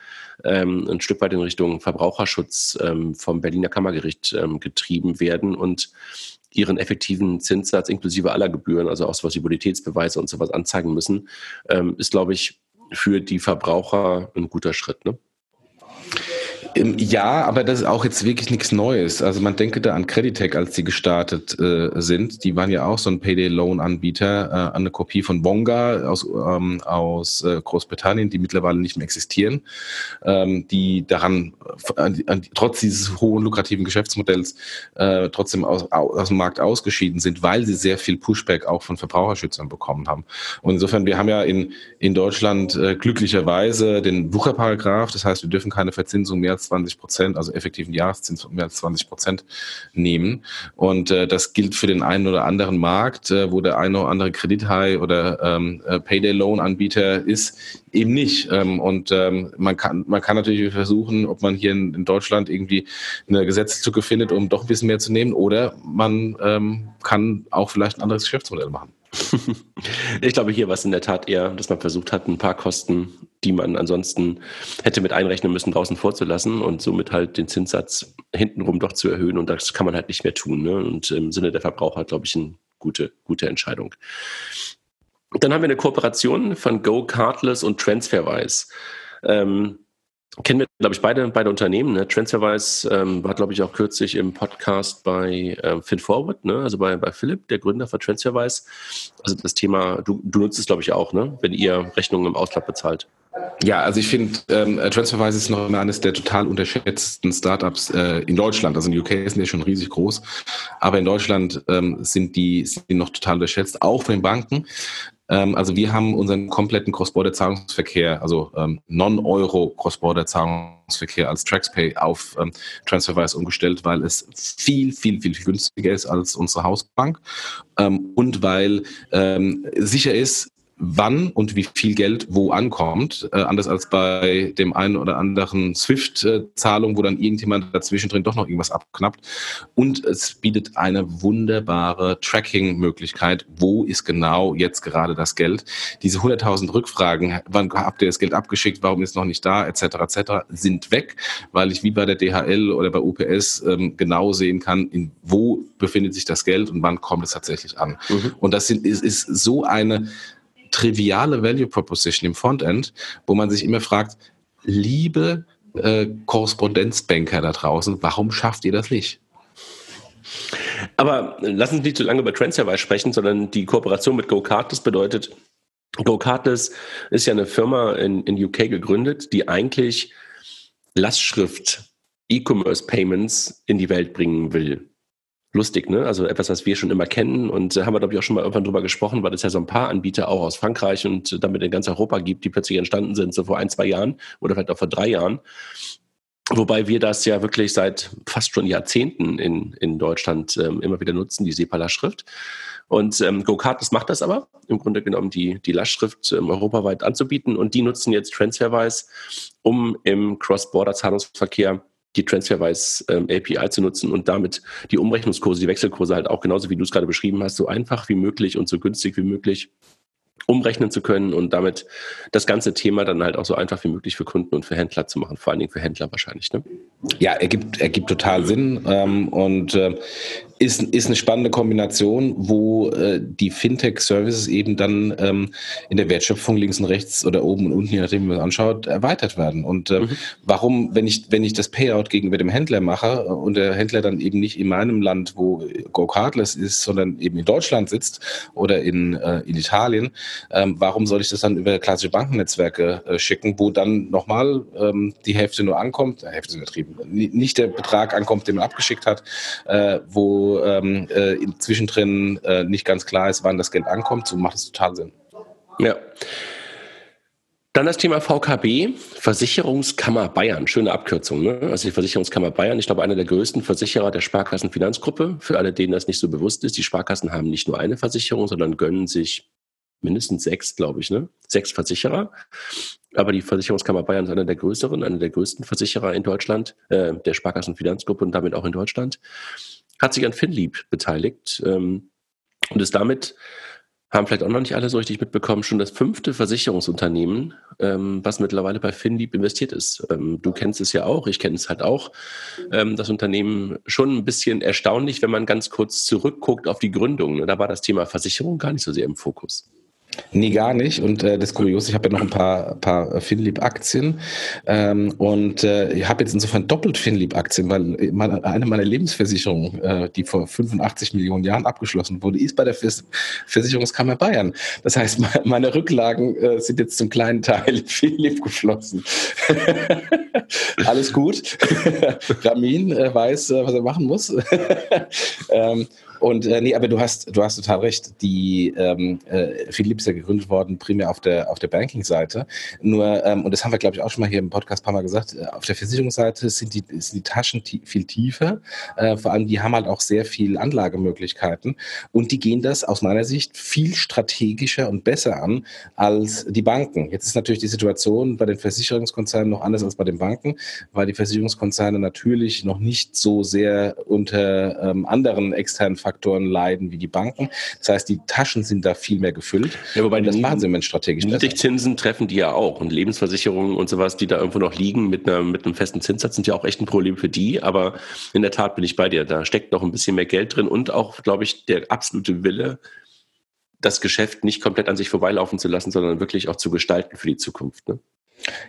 ähm, ein Stück weit in Richtung Verbraucherschutz ähm, vom Berliner Kammergericht ähm, getrieben werden und ihren effektiven Zinssatz inklusive aller Gebühren, also auch sowas wie Bonitätsbeweise und sowas anzeigen müssen, ähm, ist, glaube ich, für die Verbraucher ein guter Schritt. Ne? Ja, aber das ist auch jetzt wirklich nichts Neues. Also man denke da an Creditec, als die gestartet äh, sind. Die waren ja auch so ein Payday-Loan-Anbieter, äh, eine Kopie von Wonga aus, ähm, aus äh, Großbritannien, die mittlerweile nicht mehr existieren, ähm, die daran, an, an, trotz dieses hohen lukrativen Geschäftsmodells, äh, trotzdem aus, aus dem Markt ausgeschieden sind, weil sie sehr viel Pushback auch von Verbraucherschützern bekommen haben. Und insofern, wir haben ja in, in Deutschland äh, glücklicherweise den Wucherparagraph, das heißt, wir dürfen keine Verzinsung mehr als 20 Prozent, also effektiven Jahreszins von mehr als 20 Prozent nehmen. Und äh, das gilt für den einen oder anderen Markt, äh, wo der eine oder andere Kredithai oder ähm, äh, Payday-Loan-Anbieter ist, eben nicht. Ähm, und ähm, man kann man kann natürlich versuchen, ob man hier in, in Deutschland irgendwie eine Gesetzeslücke findet, um doch ein bisschen mehr zu nehmen, oder man ähm, kann auch vielleicht ein anderes Geschäftsmodell machen. ich glaube, hier war es in der Tat eher, dass man versucht hat, ein paar Kosten, die man ansonsten hätte mit einrechnen müssen, draußen vorzulassen und somit halt den Zinssatz hintenrum doch zu erhöhen. Und das kann man halt nicht mehr tun. Ne? Und im Sinne der Verbraucher, glaube ich, eine gute, gute Entscheidung. Dann haben wir eine Kooperation von Go Cardless und Transferwise. Ähm, kennen wir, glaube ich, beide, beide Unternehmen. Ne? Transferwise ähm, war, glaube ich, auch kürzlich im Podcast bei ähm, FinForward, ne? also bei, bei Philipp, der Gründer von Transferwise. Also das Thema, du, du nutzt es, glaube ich, auch, ne? wenn ihr Rechnungen im Ausland bezahlt. Ja, also ich finde, ähm, Transferwise ist noch eines der total unterschätzten Startups äh, in Deutschland. Also in UK sind die schon riesig groß, aber in Deutschland ähm, sind, die, sind die noch total unterschätzt, auch von den Banken. Ähm, also wir haben unseren kompletten Cross-Border-Zahlungsverkehr, also ähm, Non-Euro Cross-Border-Zahlungsverkehr als TraxPay auf ähm, TransferWise umgestellt, weil es viel, viel, viel, viel günstiger ist als unsere Hausbank ähm, und weil ähm, sicher ist, wann und wie viel Geld wo ankommt, äh, anders als bei dem einen oder anderen SWIFT-Zahlung, wo dann irgendjemand dazwischen drin doch noch irgendwas abknappt. Und es bietet eine wunderbare Tracking-Möglichkeit, wo ist genau jetzt gerade das Geld. Diese 100.000 Rückfragen, wann habt ihr das Geld abgeschickt, warum ist noch nicht da, etc., etc., sind weg, weil ich wie bei der DHL oder bei UPS ähm, genau sehen kann, in wo befindet sich das Geld und wann kommt es tatsächlich an. Mhm. Und das sind, ist, ist so eine triviale Value Proposition im Frontend, wo man sich immer fragt, liebe äh, Korrespondenzbanker da draußen, warum schafft ihr das nicht? Aber lassen Sie nicht zu lange über Transferwise sprechen, sondern die Kooperation mit GoCardless bedeutet, GoCardless ist ja eine Firma in, in UK gegründet, die eigentlich Lastschrift E-Commerce Payments in die Welt bringen will lustig, ne? Also etwas, was wir schon immer kennen und äh, haben wir, glaube ich, auch schon mal irgendwann drüber gesprochen, weil es ja so ein paar Anbieter auch aus Frankreich und äh, damit in ganz Europa gibt, die plötzlich entstanden sind, so vor ein, zwei Jahren oder vielleicht auch vor drei Jahren. Wobei wir das ja wirklich seit fast schon Jahrzehnten in, in Deutschland ähm, immer wieder nutzen, die SEPA-Lastschrift. Und ähm, GoCardless macht das aber, im Grunde genommen die, die Lastschrift ähm, europaweit anzubieten. Und die nutzen jetzt Transferwise, um im Cross-Border-Zahlungsverkehr die TransferWise ähm, API zu nutzen und damit die Umrechnungskurse, die Wechselkurse halt auch genauso wie du es gerade beschrieben hast, so einfach wie möglich und so günstig wie möglich umrechnen zu können und damit das ganze Thema dann halt auch so einfach wie möglich für Kunden und für Händler zu machen, vor allen Dingen für Händler wahrscheinlich. Ne? Ja, ergibt, ergibt total Sinn ähm, und äh, ist, ist eine spannende Kombination, wo äh, die Fintech-Services eben dann ähm, in der Wertschöpfung links und rechts oder oben und unten, je nachdem, wie man es anschaut, erweitert werden. Und äh, mhm. warum, wenn ich, wenn ich das Payout gegenüber dem Händler mache und der Händler dann eben nicht in meinem Land, wo Go Cardless ist, sondern eben in Deutschland sitzt oder in, äh, in Italien, ähm, warum soll ich das dann über klassische Bankennetzwerke äh, schicken, wo dann nochmal ähm, die Hälfte nur ankommt, äh, Hälfte ist übertrieben, nicht der Betrag ankommt, den man abgeschickt hat, äh, wo ähm, äh, zwischendrin äh, nicht ganz klar ist, wann das Geld ankommt, so macht es total Sinn. Ja. Dann das Thema VKB, Versicherungskammer Bayern. Schöne Abkürzung, ne? Also die Versicherungskammer Bayern, ich glaube, einer der größten Versicherer der Sparkassenfinanzgruppe. Für alle, denen das nicht so bewusst ist, die Sparkassen haben nicht nur eine Versicherung, sondern gönnen sich mindestens sechs, glaube ich, ne? Sechs Versicherer. Aber die Versicherungskammer Bayern ist einer der größeren, einer der größten Versicherer in Deutschland, äh, der Sparkassenfinanzgruppe und damit auch in Deutschland hat sich an Finlieb beteiligt ähm, und ist damit, haben vielleicht auch noch nicht alle so richtig mitbekommen, schon das fünfte Versicherungsunternehmen, ähm, was mittlerweile bei Finlieb investiert ist. Ähm, du kennst es ja auch, ich kenne es halt auch. Ähm, das Unternehmen schon ein bisschen erstaunlich, wenn man ganz kurz zurückguckt auf die Gründung. Da war das Thema Versicherung gar nicht so sehr im Fokus. Nee, gar nicht. Und äh, das Kurios, ich habe ja noch ein paar, paar Finlieb-Aktien ähm, und äh, ich habe jetzt insofern doppelt Finlieb-Aktien, weil meine, eine meiner Lebensversicherungen, äh, die vor 85 Millionen Jahren abgeschlossen wurde, ist bei der Vers Versicherungskammer Bayern. Das heißt, meine Rücklagen äh, sind jetzt zum kleinen Teil in Finlieb geflossen. Alles gut. Ramin äh, weiß, äh, was er machen muss. ähm, Und äh, nee, aber du hast, du hast total recht. Die ähm, äh, Philipp ist ja gegründet worden, primär auf der auf der Banking-Seite. Nur, ähm, und das haben wir, glaube ich, auch schon mal hier im Podcast ein paar Mal gesagt, äh, auf der Versicherungsseite sind die, sind die Taschen viel tiefer. Äh, vor allem, die haben halt auch sehr viel Anlagemöglichkeiten. Und die gehen das aus meiner Sicht viel strategischer und besser an als die Banken. Jetzt ist natürlich die Situation bei den Versicherungskonzernen noch anders als bei den Banken, weil die Versicherungskonzerne natürlich noch nicht so sehr unter ähm, anderen externen Faktoren leiden wie die Banken. Das heißt, die Taschen sind da viel mehr gefüllt. Ja, wobei das machen sie im Moment strategisch. Niedrigzinsen treffen die ja auch und Lebensversicherungen und sowas, die da irgendwo noch liegen mit, einer, mit einem festen Zinssatz, sind ja auch echt ein Problem für die. Aber in der Tat bin ich bei dir. Da steckt noch ein bisschen mehr Geld drin und auch, glaube ich, der absolute Wille, das Geschäft nicht komplett an sich vorbeilaufen zu lassen, sondern wirklich auch zu gestalten für die Zukunft. Ne?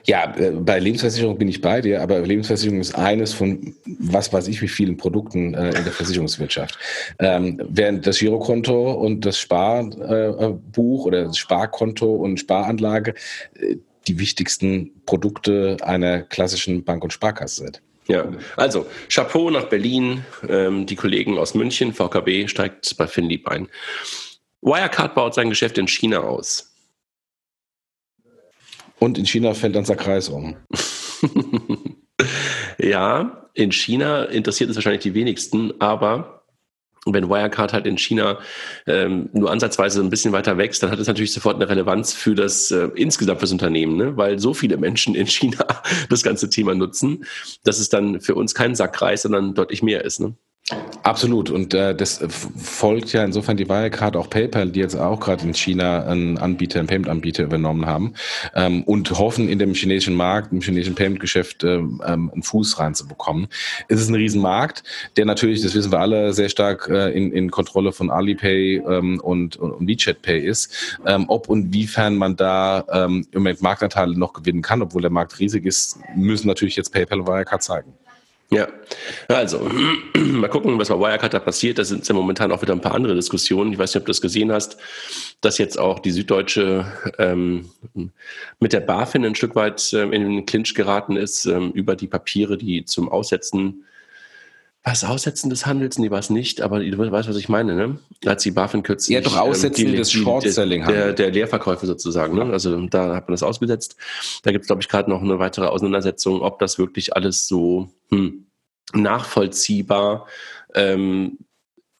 Ja, äh, bei Lebensversicherung bin ich bei dir, aber Lebensversicherung ist eines von was weiß ich wie vielen Produkten äh, in der Versicherungswirtschaft. Ähm, während das Girokonto und das Sparbuch äh, oder das Sparkonto und Sparanlage äh, die wichtigsten Produkte einer klassischen Bank- und Sparkasse sind. Ja, also Chapeau nach Berlin, ähm, die Kollegen aus München, VKB steigt bei Finlieb ein. Wirecard baut sein Geschäft in China aus. Und in China fällt dann der Kreis um. ja, in China interessiert es wahrscheinlich die wenigsten, aber wenn Wirecard halt in China ähm, nur ansatzweise ein bisschen weiter wächst, dann hat es natürlich sofort eine Relevanz für das äh, insgesamt fürs Unternehmen, ne? weil so viele Menschen in China das ganze Thema nutzen, dass es dann für uns kein Sackreis, sondern deutlich mehr ist. Ne? Absolut. Und äh, das folgt ja insofern die Wirecard auch PayPal, die jetzt auch gerade in China einen Anbieter, einen Payment-Anbieter übernommen haben ähm, und hoffen, in dem chinesischen Markt, im chinesischen Payment-Geschäft äh, ähm, einen Fuß reinzubekommen. Es ist ein Riesenmarkt, der natürlich, das wissen wir alle, sehr stark äh, in, in Kontrolle von Alipay ähm, und, und, und WeChat Pay ist. Ähm, ob und wiefern man da ähm, im Moment Marktanteile noch gewinnen kann, obwohl der Markt riesig ist, müssen natürlich jetzt PayPal und Wirecard zeigen. Ja, also mal gucken, was bei Wirecard da passiert. Da sind ja momentan auch wieder ein paar andere Diskussionen. Ich weiß nicht, ob du das gesehen hast, dass jetzt auch die Süddeutsche ähm, mit der BaFin ein Stück weit ähm, in den Clinch geraten ist ähm, über die Papiere, die zum Aussetzen was Aussetzen des Handels? Nee, war es nicht, aber du weißt, was ich meine, ne? Als die BaFin kürzlich. Ja, doch Aussetzen ähm, die, des Short-Selling der, der Leerverkäufe sozusagen, ne? Also da hat man das ausgesetzt. Da gibt es, glaube ich, gerade noch eine weitere Auseinandersetzung, ob das wirklich alles so hm, nachvollziehbar ähm,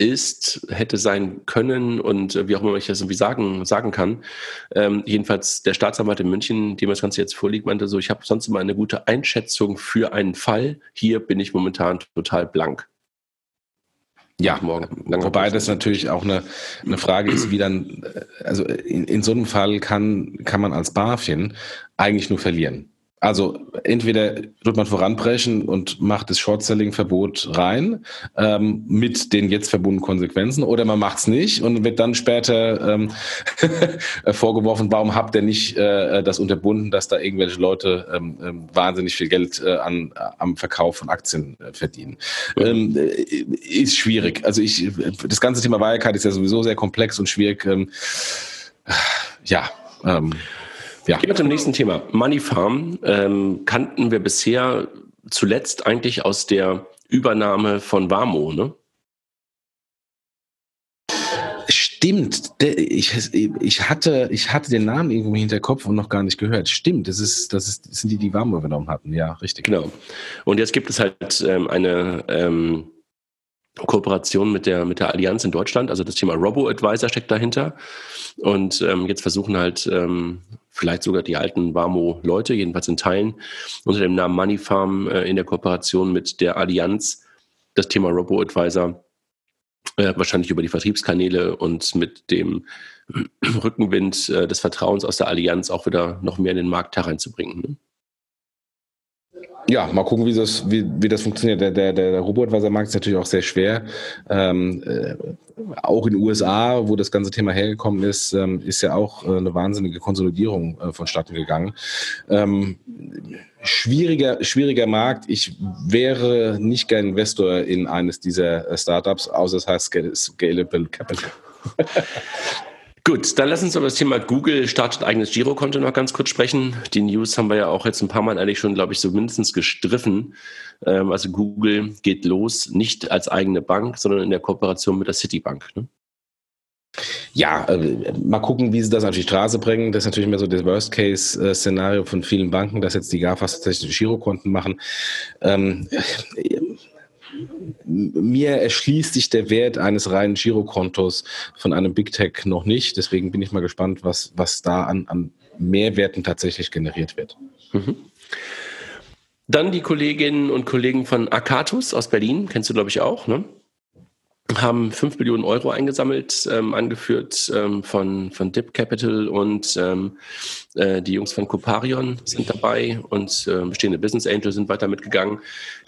ist, hätte sein können und äh, wie auch immer ich das irgendwie sagen, sagen kann. Ähm, jedenfalls der Staatsanwalt in München, dem das Ganze jetzt vorliegt, meinte so, ich habe sonst immer eine gute Einschätzung für einen Fall. Hier bin ich momentan total blank. Ja, wobei das natürlich auch eine, eine Frage ist, wie dann, äh, also in, in so einem Fall kann, kann man als BaFin eigentlich nur verlieren. Also entweder wird man voranbrechen und macht das Short-Selling-Verbot rein ähm, mit den jetzt verbundenen Konsequenzen oder man macht es nicht und wird dann später ähm, vorgeworfen, warum habt ihr nicht äh, das unterbunden, dass da irgendwelche Leute ähm, ähm wahnsinnig viel Geld äh, an, am Verkauf von Aktien äh, verdienen. Mhm. ist schwierig. Also ich, das ganze Thema Wirecard ist ja sowieso sehr komplex und schwierig. Ähm, ja, ähm, ja. Gehen wir zum nächsten Thema. Money Farm ähm, kannten wir bisher zuletzt eigentlich aus der Übernahme von Warmo, ne? Stimmt, ich, ich, hatte, ich hatte den Namen irgendwo im Hinterkopf und noch gar nicht gehört. Stimmt, das, ist, das, ist, das sind die, die Warmo übernommen hatten. Ja, richtig. Genau. Und jetzt gibt es halt ähm, eine ähm, Kooperation mit der, mit der Allianz in Deutschland. Also das Thema Robo-Advisor steckt dahinter. Und ähm, jetzt versuchen halt ähm, vielleicht sogar die alten Warmo-Leute, jedenfalls in Teilen, unter dem Namen Money Farm äh, in der Kooperation mit der Allianz das Thema Robo-Advisor äh, wahrscheinlich über die Vertriebskanäle und mit dem Rückenwind äh, des Vertrauens aus der Allianz auch wieder noch mehr in den Markt hereinzubringen. Ne? Ja, mal gucken, wie das, wie, wie das funktioniert. Der, der, der Robotweiser-Markt ist natürlich auch sehr schwer. Ähm, äh, auch in den USA, wo das ganze Thema hergekommen ist, ähm, ist ja auch äh, eine wahnsinnige Konsolidierung äh, vonstatten gegangen. Ähm, schwieriger, schwieriger Markt. Ich wäre nicht gern Investor in eines dieser äh, Startups, außer es heißt Scalable Capital. Gut, dann lass uns über das Thema Google startet eigenes Girokonto noch ganz kurz sprechen. Die News haben wir ja auch jetzt ein paar Mal eigentlich schon, glaube ich, so mindestens gestriffen. Ähm, also Google geht los, nicht als eigene Bank, sondern in der Kooperation mit der Citibank. Ne? Ja, äh, mal gucken, wie sie das auf die Straße bringen. Das ist natürlich mehr so das Worst-Case-Szenario von vielen Banken, dass jetzt die GAFAs tatsächlich Girokonten machen. Ähm, mir erschließt sich der Wert eines reinen Girokontos von einem Big Tech noch nicht. Deswegen bin ich mal gespannt, was, was da an, an Mehrwerten tatsächlich generiert wird. Mhm. Dann die Kolleginnen und Kollegen von Akatus aus Berlin, kennst du, glaube ich, auch, ne? haben 5 Millionen Euro eingesammelt, ähm, angeführt ähm, von, von Dip Capital und ähm, äh, die Jungs von Coparion sind dabei und äh, bestehende Business Angels sind weiter mitgegangen.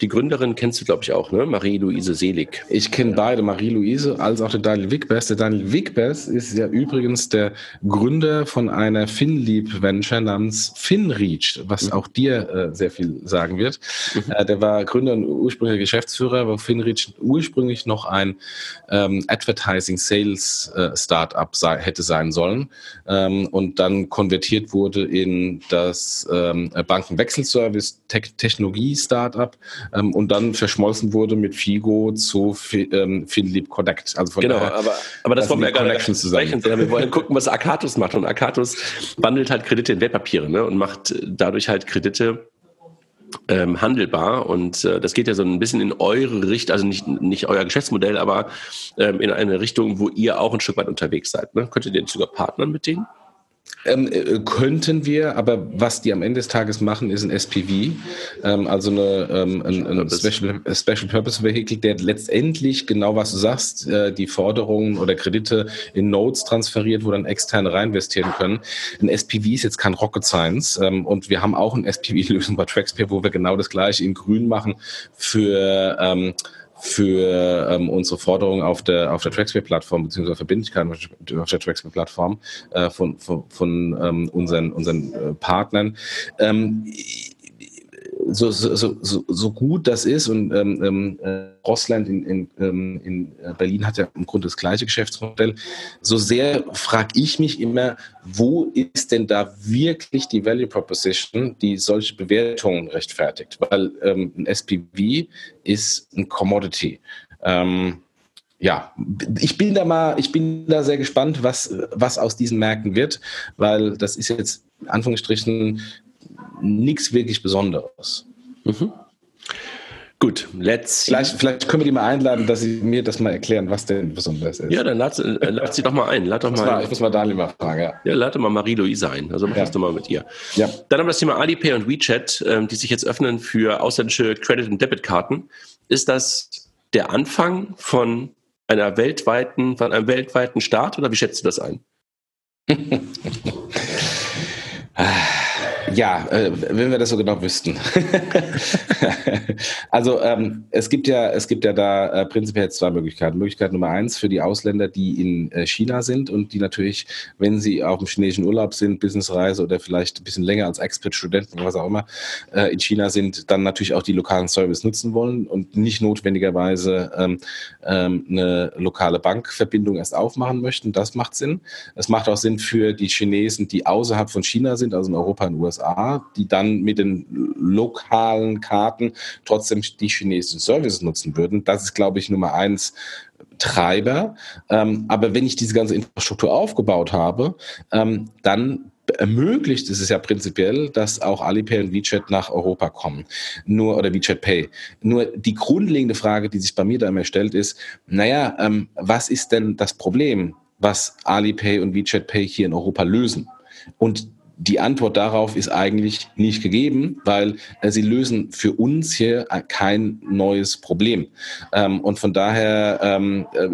Die Gründerin kennst du, glaube ich, auch, ne? Marie-Louise Selig. Ich kenne beide, Marie-Louise als auch der Daniel Wigbers. Der Daniel Wigbers ist ja übrigens der Gründer von einer FinLeap-Venture namens FinReach, was mhm. auch dir äh, sehr viel sagen wird. Mhm. Äh, der war Gründer und ursprünglicher Geschäftsführer, wo FinReach ursprünglich noch ein ähm, Advertising Sales äh, Startup sei, hätte sein sollen ähm, und dann konvertiert wurde in das ähm, Bankenwechselservice Te Technologie Startup ähm, und dann verschmolzen wurde mit Figo zu Fi ähm, Finlieb Connect. Also von genau, daher, aber, aber das wollen wir ja gar nicht sprechen, sondern wir wollen gucken, was Akatus macht. Und Akatus wandelt halt Kredite in Wertpapiere ne, und macht dadurch halt Kredite ähm, handelbar. Und äh, das geht ja so ein bisschen in eure Richtung, also nicht, nicht euer Geschäftsmodell, aber ähm, in eine Richtung, wo ihr auch ein Stück weit unterwegs seid. Ne? Könntet ihr sogar partnern mit denen? Ähm, äh, könnten wir, aber was die am Ende des Tages machen, ist ein SPV, ähm, also eine, ähm, ein, ein Special, Special Purpose Vehicle, der letztendlich genau was du sagst, äh, die Forderungen oder Kredite in Nodes transferiert, wo dann externe reinvestieren können. Ein SPV ist jetzt kein Rocket Science ähm, und wir haben auch eine SPV-Lösung bei Traxpair, wo wir genau das gleiche in Grün machen für ähm, für ähm, unsere Forderungen auf der auf der Traxpay-Plattform beziehungsweise Verbindlichkeiten auf der Traxpay-Plattform äh, von von, von ähm, unseren unseren äh, Partnern. Ähm, so, so, so, so gut das ist und ähm, ähm, äh, Rossland in, in, ähm, in äh, Berlin hat ja im Grunde das gleiche Geschäftsmodell, so sehr frage ich mich immer, wo ist denn da wirklich die Value Proposition, die solche Bewertungen rechtfertigt? Weil ähm, ein SPV ist ein Commodity. Ähm, ja, ich bin da mal, ich bin da sehr gespannt, was, was aus diesen Märkten wird, weil das ist jetzt in Anführungsstrichen nichts wirklich Besonderes. Mhm. Gut, let's. Vielleicht, vielleicht können wir die mal einladen, dass sie mir das mal erklären, was denn besonders ist. Ja, dann lad, äh, lad sie doch mal ein. Lad doch mal, ich muss mal Daniel mal fragen. Ja, ja lad doch mal Marie-Louise ein. Also mach ja. das doch mal mit ihr. Ja. Dann haben wir das Thema Alipay und WeChat, ähm, die sich jetzt öffnen für ausländische Credit- und Debitkarten. Ist das der Anfang von einer weltweiten, von einem weltweiten Start oder wie schätzt du das ein? Ja, äh, wenn wir das so genau wüssten. also ähm, es gibt ja, es gibt ja da äh, prinzipiell zwei Möglichkeiten. Möglichkeit Nummer eins für die Ausländer, die in äh, China sind und die natürlich, wenn sie auf dem chinesischen Urlaub sind, Businessreise oder vielleicht ein bisschen länger als Expert, Studenten, was auch immer, äh, in China sind, dann natürlich auch die lokalen Service nutzen wollen und nicht notwendigerweise ähm, ähm, eine lokale Bankverbindung erst aufmachen möchten. Das macht Sinn. Es macht auch Sinn für die Chinesen, die außerhalb von China sind, also in Europa und USA USA, die dann mit den lokalen Karten trotzdem die chinesischen Services nutzen würden. Das ist, glaube ich, Nummer eins Treiber. Ähm, aber wenn ich diese ganze Infrastruktur aufgebaut habe, ähm, dann ermöglicht es ja prinzipiell, dass auch Alipay und WeChat nach Europa kommen. Nur, oder WeChat Pay. Nur die grundlegende Frage, die sich bei mir da immer stellt, ist, naja, ähm, was ist denn das Problem, was Alipay und WeChat Pay hier in Europa lösen? Und die Antwort darauf ist eigentlich nicht gegeben, weil äh, sie lösen für uns hier kein neues Problem. Ähm, und von daher ähm, äh,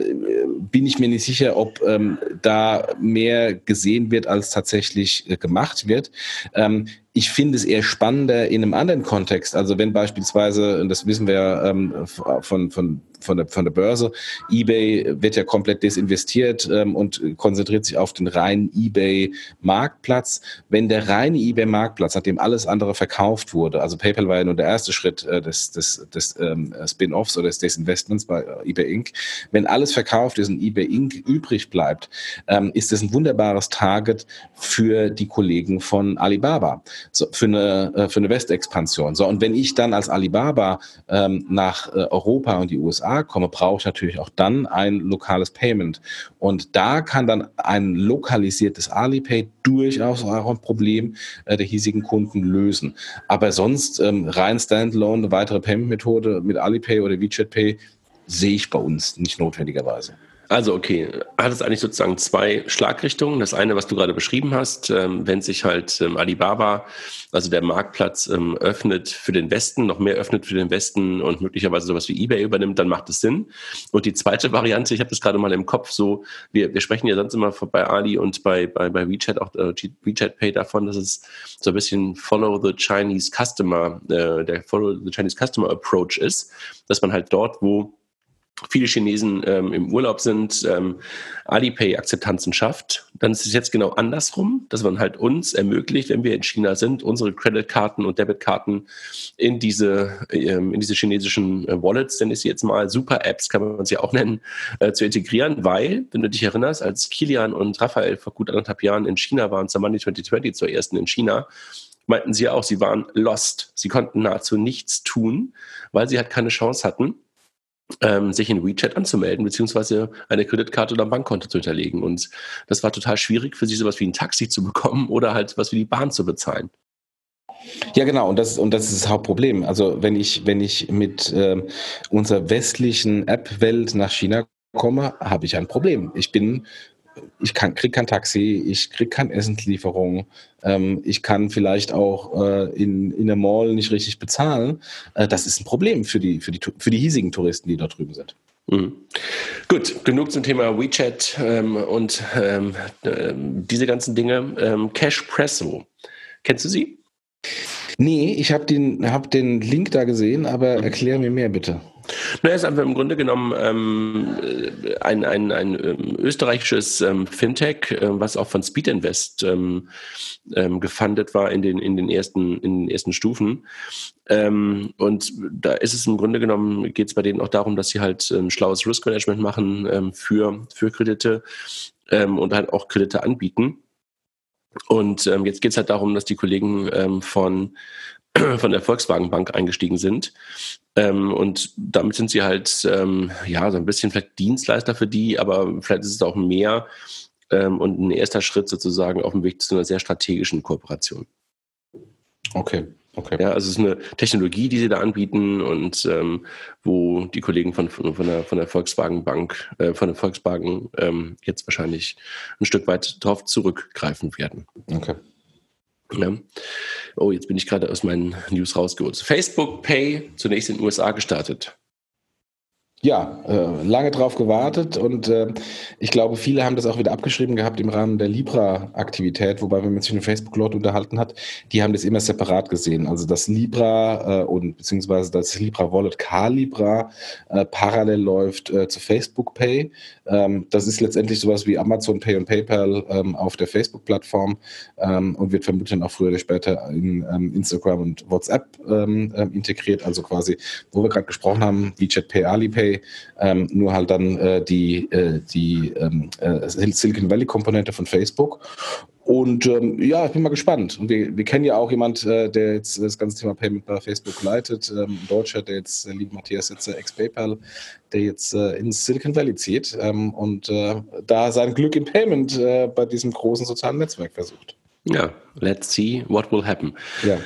bin ich mir nicht sicher, ob ähm, da mehr gesehen wird, als tatsächlich äh, gemacht wird. Ähm, ich finde es eher spannender in einem anderen Kontext. Also wenn beispielsweise, und das wissen wir ja ähm, von, von von der, von der Börse. eBay wird ja komplett desinvestiert ähm, und konzentriert sich auf den reinen eBay-Marktplatz. Wenn der reine eBay-Marktplatz, nachdem alles andere verkauft wurde, also PayPal war ja nur der erste Schritt äh, des, des, des ähm, Spin-offs oder des Desinvestments bei äh, eBay Inc., wenn alles verkauft ist und eBay Inc. übrig bleibt, ähm, ist das ein wunderbares Target für die Kollegen von Alibaba, so, für eine, äh, für eine Westexpansion. So, und wenn ich dann als Alibaba ähm, nach äh, Europa und die USA USA komme, brauche ich natürlich auch dann ein lokales Payment. Und da kann dann ein lokalisiertes Alipay durchaus auch ein Problem äh, der hiesigen Kunden lösen. Aber sonst ähm, rein Standalone eine weitere Payment-Methode mit Alipay oder WeChat Pay sehe ich bei uns nicht notwendigerweise. Also okay, hat es eigentlich sozusagen zwei Schlagrichtungen. Das eine, was du gerade beschrieben hast, ähm, wenn sich halt ähm, Alibaba, also der Marktplatz, ähm, öffnet für den Westen, noch mehr öffnet für den Westen und möglicherweise sowas wie eBay übernimmt, dann macht es Sinn. Und die zweite Variante, ich habe das gerade mal im Kopf, so wir, wir sprechen ja sonst immer bei Ali und bei, bei, bei WeChat auch äh, WeChat Pay davon, dass es so ein bisschen Follow the Chinese Customer, äh, der Follow the Chinese Customer Approach ist, dass man halt dort, wo viele Chinesen ähm, im Urlaub sind, ähm, Alipay-Akzeptanzen schafft, dann ist es jetzt genau andersrum, dass man halt uns ermöglicht, wenn wir in China sind, unsere Creditkarten und Debitkarten in diese, ähm, in diese chinesischen äh, Wallets, denn ist jetzt mal Super-Apps, kann man sie auch nennen, äh, zu integrieren, weil, wenn du dich erinnerst, als Kilian und Raphael vor gut anderthalb Jahren in China waren, zur Money 2020, zur ersten in China, meinten sie auch, sie waren lost. Sie konnten nahezu nichts tun, weil sie halt keine Chance hatten ähm, sich in WeChat anzumelden, beziehungsweise eine Kreditkarte oder ein Bankkonto zu hinterlegen. Und das war total schwierig für sie, sowas wie ein Taxi zu bekommen oder halt was wie die Bahn zu bezahlen. Ja, genau, und das, und das ist das Hauptproblem. Also wenn ich, wenn ich mit ähm, unserer westlichen App-Welt nach China komme, habe ich ein Problem. Ich bin ich kann, krieg kein Taxi, ich krieg keine Essenslieferung, ähm, ich kann vielleicht auch äh, in, in der Mall nicht richtig bezahlen. Äh, das ist ein Problem für die, für, die, für die hiesigen Touristen, die dort drüben sind. Mhm. Gut, genug zum Thema WeChat ähm, und ähm, äh, diese ganzen Dinge. Ähm, Cashpresso, kennst du sie? Nee, ich habe den, hab den Link da gesehen, aber mhm. erklär mir mehr bitte. Na, er ist einfach im Grunde genommen ähm, ein, ein, ein ähm, österreichisches ähm, Fintech, äh, was auch von Speed Invest ähm, ähm, gefundet war in den, in den, ersten, in den ersten Stufen. Ähm, und da ist es im Grunde genommen, geht es bei denen auch darum, dass sie halt ähm, schlaues Risk Management machen für, für Kredite und halt auch Kredite anbieten. Und ähm, jetzt geht es halt darum, dass die Kollegen ähm, von von der Volkswagen Bank eingestiegen sind. Ähm, und damit sind sie halt ähm, ja so ein bisschen vielleicht Dienstleister für die, aber vielleicht ist es auch mehr ähm, und ein erster Schritt sozusagen auf dem Weg zu einer sehr strategischen Kooperation. Okay. Okay. Ja, also es ist eine Technologie, die sie da anbieten und ähm, wo die Kollegen von, von, der, von der Volkswagen Bank, äh, von der Volkswagen ähm, jetzt wahrscheinlich ein Stück weit darauf zurückgreifen werden. Okay. Ja. Oh, jetzt bin ich gerade aus meinen News rausgeholt. Facebook Pay zunächst in den USA gestartet. Ja, äh, lange drauf gewartet und äh, ich glaube, viele haben das auch wieder abgeschrieben gehabt im Rahmen der Libra-Aktivität, wobei, wenn man sich mit Facebook-Leuten unterhalten hat, die haben das immer separat gesehen. Also das Libra äh, und beziehungsweise das Libra Wallet K-Libra äh, parallel läuft äh, zu Facebook Pay. Ähm, das ist letztendlich sowas wie Amazon Pay und PayPal ähm, auf der Facebook-Plattform ähm, und wird vermutlich auch früher oder später in ähm, Instagram und WhatsApp ähm, ähm, integriert. Also quasi, wo wir gerade gesprochen haben, WeChat Pay, Alipay ähm, nur halt dann äh, die, äh, die ähm, äh, Silicon Valley Komponente von Facebook. Und ähm, ja, ich bin mal gespannt. Und wir, wir kennen ja auch jemand, äh, der jetzt das ganze Thema Payment bei Facebook leitet, ähm, ein Deutscher, der jetzt, der liebe Matthias Sitzer, ex-PayPal, der jetzt äh, ins Silicon Valley zieht ähm, und äh, da sein Glück im Payment äh, bei diesem großen sozialen Netzwerk versucht. Ja, let's see what will happen. Ja.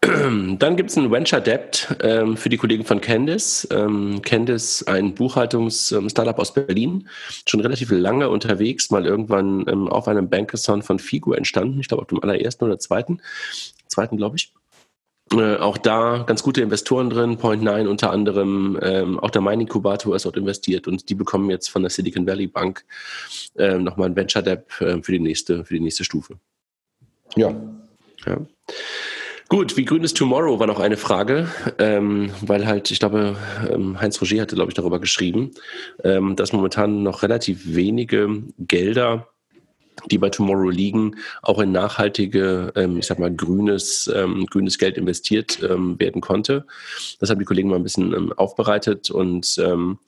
Dann gibt es ein Venture Debt ähm, für die Kollegen von Candice. Ähm, Candice, ein Buchhaltungs-Startup aus Berlin, schon relativ lange unterwegs, mal irgendwann ähm, auf einem Bankathon von Figo entstanden. Ich glaube, auf dem allerersten oder zweiten. Zweiten, glaube ich. Äh, auch da ganz gute Investoren drin, Point9 unter anderem, ähm, auch der Mining Inkubator ist dort investiert und die bekommen jetzt von der Silicon Valley Bank ähm, nochmal ein Venture Debt äh, für die nächste, für die nächste Stufe. Ja. ja. Gut, wie grün ist Tomorrow war noch eine Frage, ähm, weil halt, ich glaube, ähm, Heinz Roger hatte, glaube ich, darüber geschrieben, ähm, dass momentan noch relativ wenige Gelder die bei Tomorrow liegen, auch in nachhaltige, ähm, ich sag mal, grünes, ähm, grünes Geld investiert ähm, werden konnte. Das haben die Kollegen mal ein bisschen ähm, aufbereitet und ähm,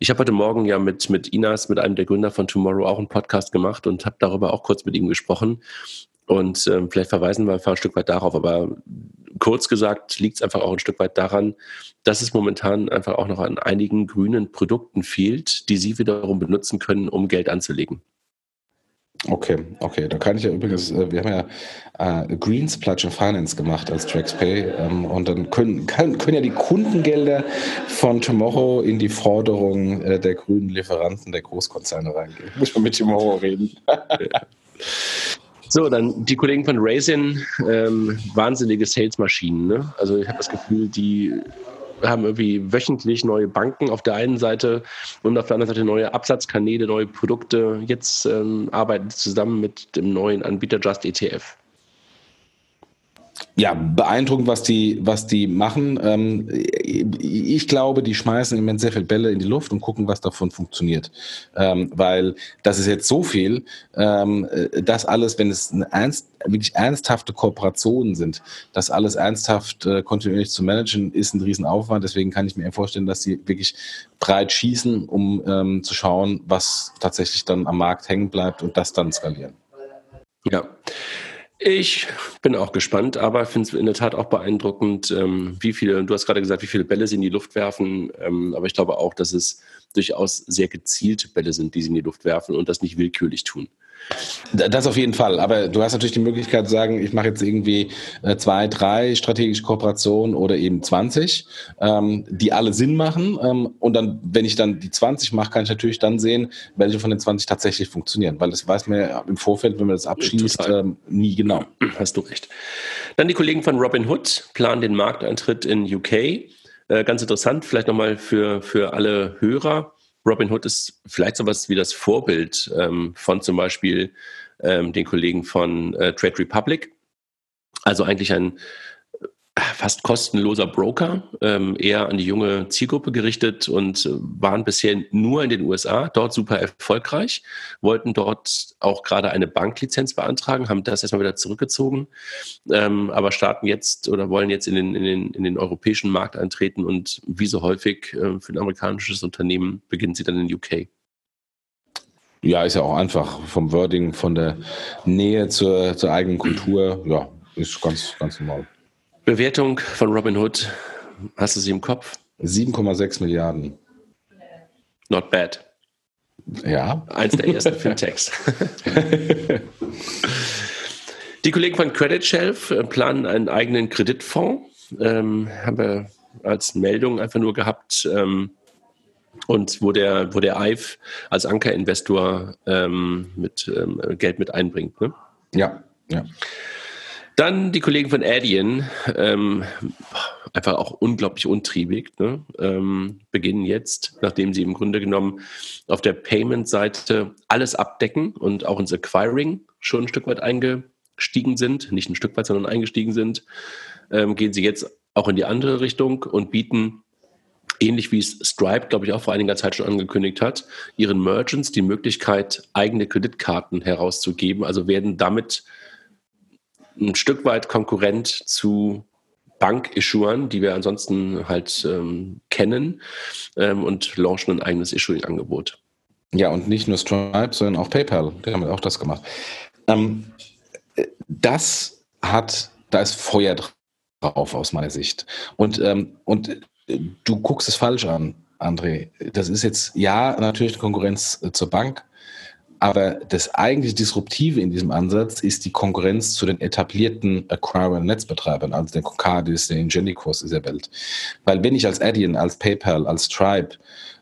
ich habe heute Morgen ja mit, mit Inas, mit einem der Gründer von Tomorrow, auch einen Podcast gemacht und habe darüber auch kurz mit ihm gesprochen. Und ähm, vielleicht verweisen wir einfach ein Stück weit darauf, aber kurz gesagt liegt es einfach auch ein Stück weit daran, dass es momentan einfach auch noch an einigen grünen Produkten fehlt, die Sie wiederum benutzen können, um Geld anzulegen. Okay, okay. Da kann ich ja übrigens, äh, wir haben ja äh, Green Spludge Finance gemacht als TraxPay ähm, und dann können, kann, können ja die Kundengelder von Tomorrow in die Forderung äh, der grünen Lieferanten der Großkonzerne reingehen. Muss man mit Tomorrow reden. So, dann die Kollegen von Raisin, ähm, wahnsinnige Salesmaschinen. Ne? Also ich habe das Gefühl, die haben irgendwie wöchentlich neue Banken auf der einen Seite und auf der anderen Seite neue Absatzkanäle, neue Produkte. Jetzt ähm, arbeiten sie zusammen mit dem neuen Anbieter Just ETF ja, beeindruckend, was die, was die machen. Ähm, ich glaube, die schmeißen im Moment sehr viele Bälle in die Luft und gucken, was davon funktioniert. Ähm, weil das ist jetzt so viel, ähm, das alles, wenn es ernst, wirklich ernsthafte Kooperationen sind, das alles ernsthaft äh, kontinuierlich zu managen, ist ein Riesenaufwand. Deswegen kann ich mir vorstellen, dass sie wirklich breit schießen, um ähm, zu schauen, was tatsächlich dann am Markt hängen bleibt und das dann skalieren. Ja. Ich bin auch gespannt, aber finde es in der Tat auch beeindruckend, ähm, wie viele, du hast gerade gesagt, wie viele Bälle sie in die Luft werfen, ähm, aber ich glaube auch, dass es durchaus sehr gezielte Bälle sind, die sie in die Luft werfen und das nicht willkürlich tun. Das auf jeden Fall. Aber du hast natürlich die Möglichkeit zu sagen, ich mache jetzt irgendwie äh, zwei, drei strategische Kooperationen oder eben 20, ähm, die alle Sinn machen. Ähm, und dann, wenn ich dann die 20 mache, kann ich natürlich dann sehen, welche von den 20 tatsächlich funktionieren. Weil das weiß man ja im Vorfeld, wenn man das abschließt, ähm, nie genau. Hast du recht. Dann die Kollegen von Robinhood planen den Markteintritt in UK. Äh, ganz interessant, vielleicht nochmal für, für alle Hörer. Robinhood ist vielleicht sowas wie das Vorbild ähm, von zum Beispiel ähm, den Kollegen von äh, Trade Republic. Also eigentlich ein fast kostenloser Broker, ähm, eher an die junge Zielgruppe gerichtet und äh, waren bisher nur in den USA, dort super erfolgreich, wollten dort auch gerade eine Banklizenz beantragen, haben das erstmal wieder zurückgezogen, ähm, aber starten jetzt oder wollen jetzt in den, in den, in den europäischen Markt eintreten und wie so häufig äh, für ein amerikanisches Unternehmen beginnen sie dann in UK. Ja, ist ja auch einfach vom Wording, von der Nähe zur, zur eigenen Kultur, ja, ist ganz, ganz normal. Bewertung von Robinhood, hast du sie im Kopf? 7,6 Milliarden. Not bad. Ja. Eins der ersten Fintechs. Die Kollegen von Credit Shelf äh, planen einen eigenen Kreditfonds. Ähm, haben wir als Meldung einfach nur gehabt. Ähm, und wo der, wo der EIF als Ankerinvestor ähm, mit ähm, Geld mit einbringt. Ne? Ja, ja. Dann die Kollegen von Adyen, ähm, einfach auch unglaublich untriebig, ne? ähm, beginnen jetzt, nachdem sie im Grunde genommen auf der Payment-Seite alles abdecken und auch ins Acquiring schon ein Stück weit eingestiegen sind, nicht ein Stück weit, sondern eingestiegen sind, ähm, gehen sie jetzt auch in die andere Richtung und bieten ähnlich wie es Stripe, glaube ich, auch vor einiger Zeit schon angekündigt hat, ihren Merchants die Möglichkeit, eigene Kreditkarten herauszugeben. Also werden damit ein Stück weit Konkurrent zu Bank-Issuern, die wir ansonsten halt ähm, kennen ähm, und launchen ein eigenes Issuing-Angebot. Ja, und nicht nur Stripe, sondern auch PayPal. Die haben auch das gemacht. Ähm, das hat, da ist Feuer drauf aus meiner Sicht. Und, ähm, und du guckst es falsch an, André. Das ist jetzt ja natürlich eine Konkurrenz äh, zur Bank, aber das eigentlich Disruptive in diesem Ansatz ist die Konkurrenz zu den etablierten Acquirer-Netzbetreibern, also den Concardis, den Ingenicos dieser Welt. Weil wenn ich als Adyen, als PayPal, als Stripe,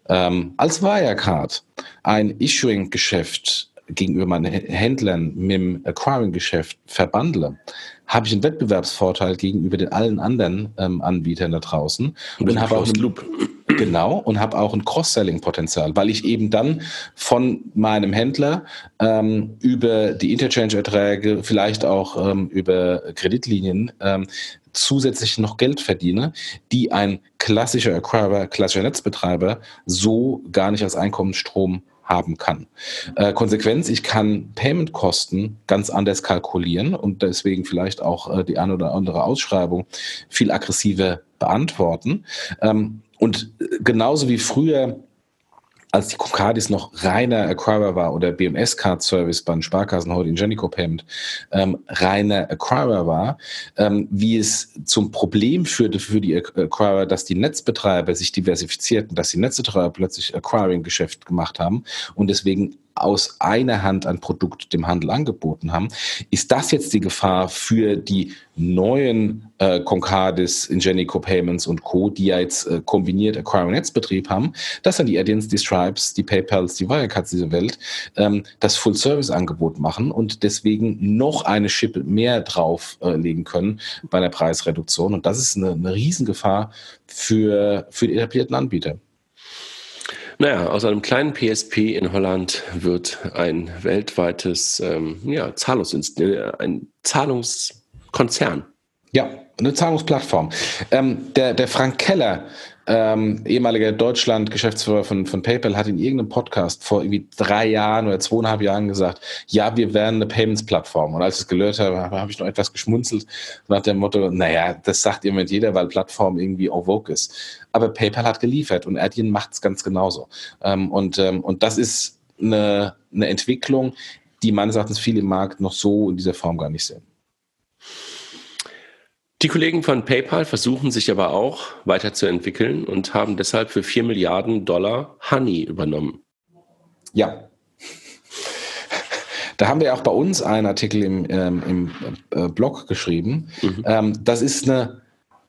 ähm, als Wirecard ein Issuing-Geschäft gegenüber meinen Händlern mit dem Acquiring-Geschäft verbandle, habe ich einen Wettbewerbsvorteil gegenüber den allen anderen ähm, Anbietern da draußen und, und habe auch einen Loop Genau, und habe auch ein Cross-Selling-Potenzial, weil ich eben dann von meinem Händler ähm, über die Interchange-Erträge, vielleicht auch ähm, über Kreditlinien ähm, zusätzlich noch Geld verdiene, die ein klassischer Acquirer, klassischer Netzbetreiber so gar nicht als Einkommensstrom haben kann. Äh, Konsequenz, ich kann Payment-Kosten ganz anders kalkulieren und deswegen vielleicht auch äh, die eine oder andere Ausschreibung viel aggressiver beantworten. Ähm, und genauso wie früher als die Concardis noch reiner Acquirer war oder BMS Card Service bei den Sparkassen, heute Ingenico Payment, ähm, reiner Acquirer war, ähm, wie es zum Problem führte für die Acquirer, dass die Netzbetreiber sich diversifizierten, dass die Netzbetreiber plötzlich Acquiring-Geschäft gemacht haben und deswegen aus einer Hand ein Produkt dem Handel angeboten haben. Ist das jetzt die Gefahr für die neuen äh, Concardis, Ingenico Payments und Co., die ja jetzt äh, kombiniert Acquiring-Netzbetrieb haben, dass dann die Addiens, die Stripes, die PayPals, die Wirecards dieser Welt ähm, das Full-Service-Angebot machen und deswegen noch eine Schippe mehr drauflegen äh, können bei der Preisreduktion. Und das ist eine, eine Riesengefahr für, für die etablierten Anbieter. Naja, aus einem kleinen PSP in Holland wird ein weltweites ähm, ja, Zahlungs äh, ein Zahlungskonzern. Ja, eine Zahlungsplattform. Ähm, der, der Frank Keller, ähm, ehemaliger Deutschland-Geschäftsführer von, von PayPal, hat in irgendeinem Podcast vor irgendwie drei Jahren oder zweieinhalb Jahren gesagt, ja, wir werden eine Payments-Plattform. Und als ich es gelehrt habe, habe ich noch etwas geschmunzelt nach dem Motto, naja, das sagt im jeder, weil Plattform irgendwie en vogue ist. Aber PayPal hat geliefert und Adyen macht es ganz genauso. Ähm, und, ähm, und das ist eine, eine Entwicklung, die meines Erachtens viele im Markt noch so in dieser Form gar nicht sehen. Die Kollegen von PayPal versuchen sich aber auch weiterzuentwickeln und haben deshalb für 4 Milliarden Dollar Honey übernommen. Ja. Da haben wir auch bei uns einen Artikel im, ähm, im äh, Blog geschrieben. Mhm. Ähm, das ist eine,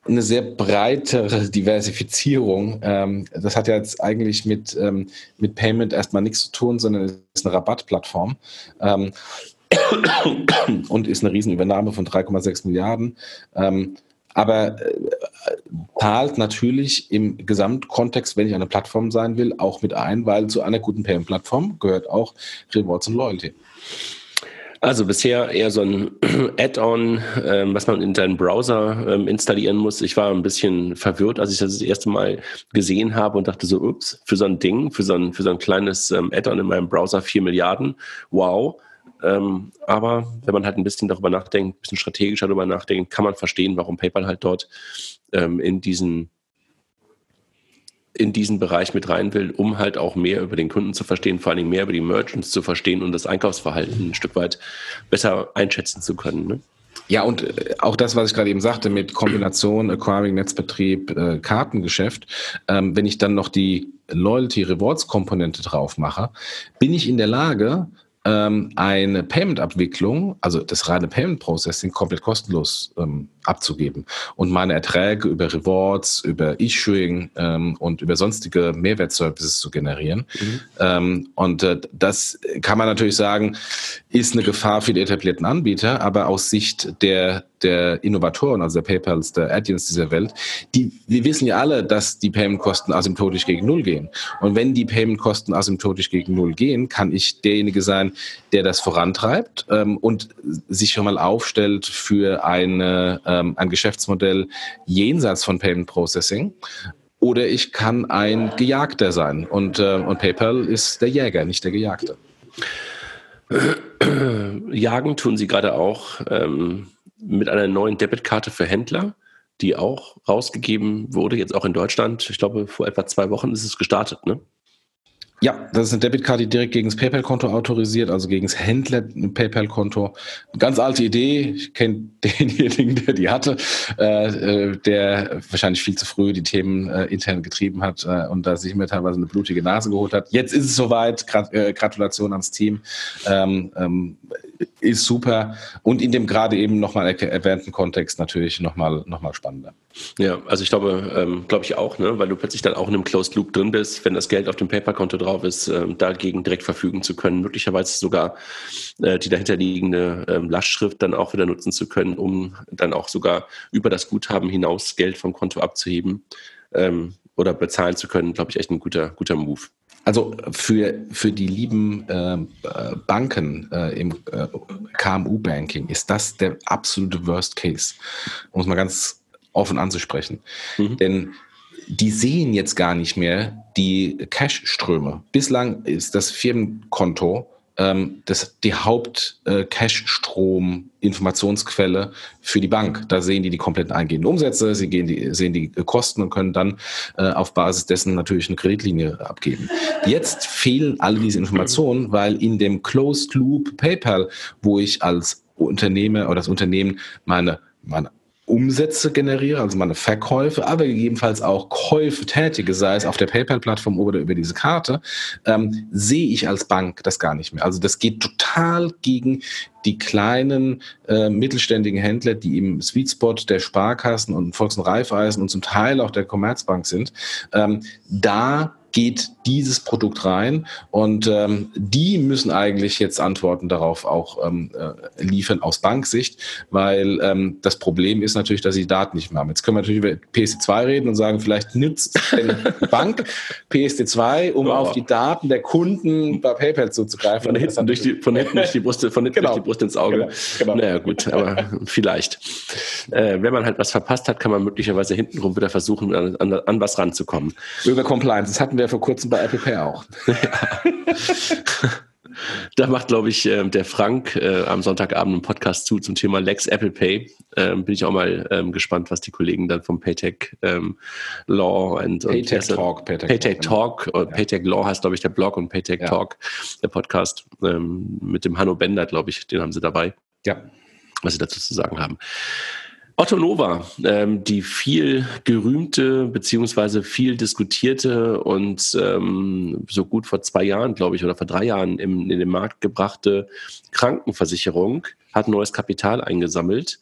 eine sehr breitere Diversifizierung. Ähm, das hat ja jetzt eigentlich mit, ähm, mit Payment erstmal nichts zu tun, sondern ist eine Rabattplattform. Und ist eine Riesenübernahme von 3,6 Milliarden. Ähm, aber äh, zahlt natürlich im Gesamtkontext, wenn ich eine Plattform sein will, auch mit ein, weil zu einer guten Payment-Plattform gehört auch Rewards und Loyalty. Also bisher eher so ein Add-on, ähm, was man in seinen Browser ähm, installieren muss. Ich war ein bisschen verwirrt, als ich das das erste Mal gesehen habe und dachte so, ups, für so ein Ding, für so ein, für so ein kleines ähm, Add-on in meinem Browser 4 Milliarden, wow. Ähm, aber wenn man halt ein bisschen darüber nachdenkt, ein bisschen strategischer darüber nachdenkt, kann man verstehen, warum PayPal halt dort ähm, in diesen in diesen Bereich mit rein will, um halt auch mehr über den Kunden zu verstehen, vor allen Dingen mehr über die Merchants zu verstehen und das Einkaufsverhalten ein Stück weit besser einschätzen zu können. Ne? Ja, und äh, auch das, was ich gerade eben sagte, mit Kombination Acquiring, Netzbetrieb, äh, Kartengeschäft, ähm, wenn ich dann noch die Loyalty Rewards Komponente drauf mache, bin ich in der Lage, ähm, eine Payment-Abwicklung, also das reine Payment-Processing, komplett kostenlos ähm, abzugeben und meine Erträge über Rewards, über Issuing ähm, und über sonstige Mehrwertservices zu generieren. Mhm. Ähm, und äh, das kann man natürlich sagen, ist eine Gefahr für die etablierten Anbieter, aber aus Sicht der der Innovatoren, also der PayPals, der Addiens dieser Welt, die, wir wissen ja alle, dass die Payment-Kosten asymptotisch gegen Null gehen. Und wenn die Payment-Kosten asymptotisch gegen Null gehen, kann ich derjenige sein, der das vorantreibt ähm, und sich schon mal aufstellt für eine, ähm, ein Geschäftsmodell jenseits von Payment Processing. Oder ich kann ein Gejagter sein. Und, äh, und PayPal ist der Jäger, nicht der Gejagte. Jagen tun sie gerade auch. Ähm mit einer neuen Debitkarte für Händler, die auch rausgegeben wurde, jetzt auch in Deutschland. Ich glaube, vor etwa zwei Wochen ist es gestartet, ne? Ja, das ist eine Debitkarte, die direkt gegen das PayPal-Konto autorisiert, also gegen das Händler-PayPal-Konto. Ganz alte Idee. Ich kenne denjenigen, der die hatte, äh, äh, der wahrscheinlich viel zu früh die Themen äh, intern getrieben hat äh, und da sich mir teilweise eine blutige Nase geholt hat. Jetzt ist es soweit. Grat äh, Gratulation ans Team. Ähm, ähm, ist super und in dem gerade eben nochmal erwähnten Kontext natürlich nochmal noch mal spannender. Ja, also ich glaube, ähm, glaube ich auch, ne? weil du plötzlich dann auch in einem Closed Loop drin bist, wenn das Geld auf dem PayPal-Konto drauf ist, ähm, dagegen direkt verfügen zu können, möglicherweise sogar äh, die dahinterliegende ähm, Lastschrift dann auch wieder nutzen zu können, um dann auch sogar über das Guthaben hinaus Geld vom Konto abzuheben. Ähm, oder bezahlen zu können, glaube ich, echt ein guter, guter Move. Also für, für die lieben äh, Banken äh, im äh, KMU-Banking ist das der absolute Worst Case, um es mal ganz offen anzusprechen. Mhm. Denn die sehen jetzt gar nicht mehr die Cash-Ströme. Bislang ist das Firmenkonto ähm, das, die Haupt-Cash-Strom-Informationsquelle äh, für die Bank. Da sehen die die kompletten eingehenden Umsätze, sie gehen die, sehen die Kosten und können dann äh, auf Basis dessen natürlich eine Kreditlinie abgeben. Jetzt fehlen alle diese Informationen, weil in dem Closed Loop PayPal, wo ich als Unternehmer oder das Unternehmen meine meine Umsätze generiere, also meine Verkäufe, aber gegebenenfalls auch Käufe tätige, sei es auf der PayPal-Plattform oder über diese Karte, ähm, sehe ich als Bank das gar nicht mehr. Also das geht total gegen die kleinen äh, mittelständigen Händler, die im Sweet Spot der Sparkassen und Volks- und Raiffeisen und zum Teil auch der Commerzbank sind. Ähm, da geht dieses Produkt rein und ähm, die müssen eigentlich jetzt Antworten darauf auch ähm, äh, liefern aus Banksicht, weil ähm, das Problem ist natürlich, dass sie Daten nicht mehr haben. Jetzt können wir natürlich über PSD2 reden und sagen, vielleicht nützt die Bank PSD2, um oh. auf die Daten der Kunden bei PayPal zuzugreifen. Von hinten, durch die, von hinten durch die Brust, von hinten genau. durch die Brust ins Auge. Genau. Genau. Naja, gut, aber vielleicht. Äh, wenn man halt was verpasst hat, kann man möglicherweise hintenrum wieder versuchen, an, an, an was ranzukommen. Über Compliance, das hatten wir vor kurzem bei Apple Pay auch. Da macht, glaube ich, ähm, der Frank äh, am Sonntagabend einen Podcast zu zum Thema Lex Apple Pay. Ähm, bin ich auch mal ähm, gespannt, was die Kollegen dann vom Paytech ähm, Law und Paytech und, Talk, Paytech, Paytech Talk, Talk ja. Paytech Law heißt, glaube ich, der Blog und Paytech ja. Talk, der Podcast ähm, mit dem Hanno Bender, glaube ich, den haben sie dabei. Ja. Was sie dazu zu sagen haben. Otto Nova, ähm, die viel gerühmte beziehungsweise viel diskutierte und ähm, so gut vor zwei Jahren, glaube ich, oder vor drei Jahren im, in den Markt gebrachte Krankenversicherung hat neues Kapital eingesammelt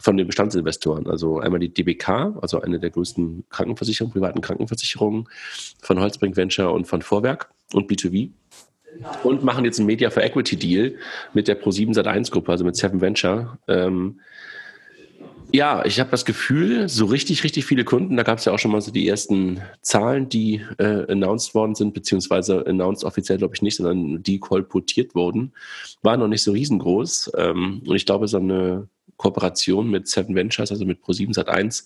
von den Bestandsinvestoren. Also einmal die DBK, also eine der größten Krankenversicherungen, privaten Krankenversicherungen von Holzbrink Venture und von Vorwerk und B2B und machen jetzt einen Media for Equity Deal mit der Pro7 Sat1 Gruppe, also mit Seven Venture. Ähm, ja, ich habe das Gefühl, so richtig, richtig viele Kunden, da gab es ja auch schon mal so die ersten Zahlen, die äh, announced worden sind, beziehungsweise announced offiziell glaube ich nicht, sondern die kolportiert wurden, waren noch nicht so riesengroß. Ähm, und ich glaube, so eine Kooperation mit Seven Ventures, also mit Pro7 Sat1,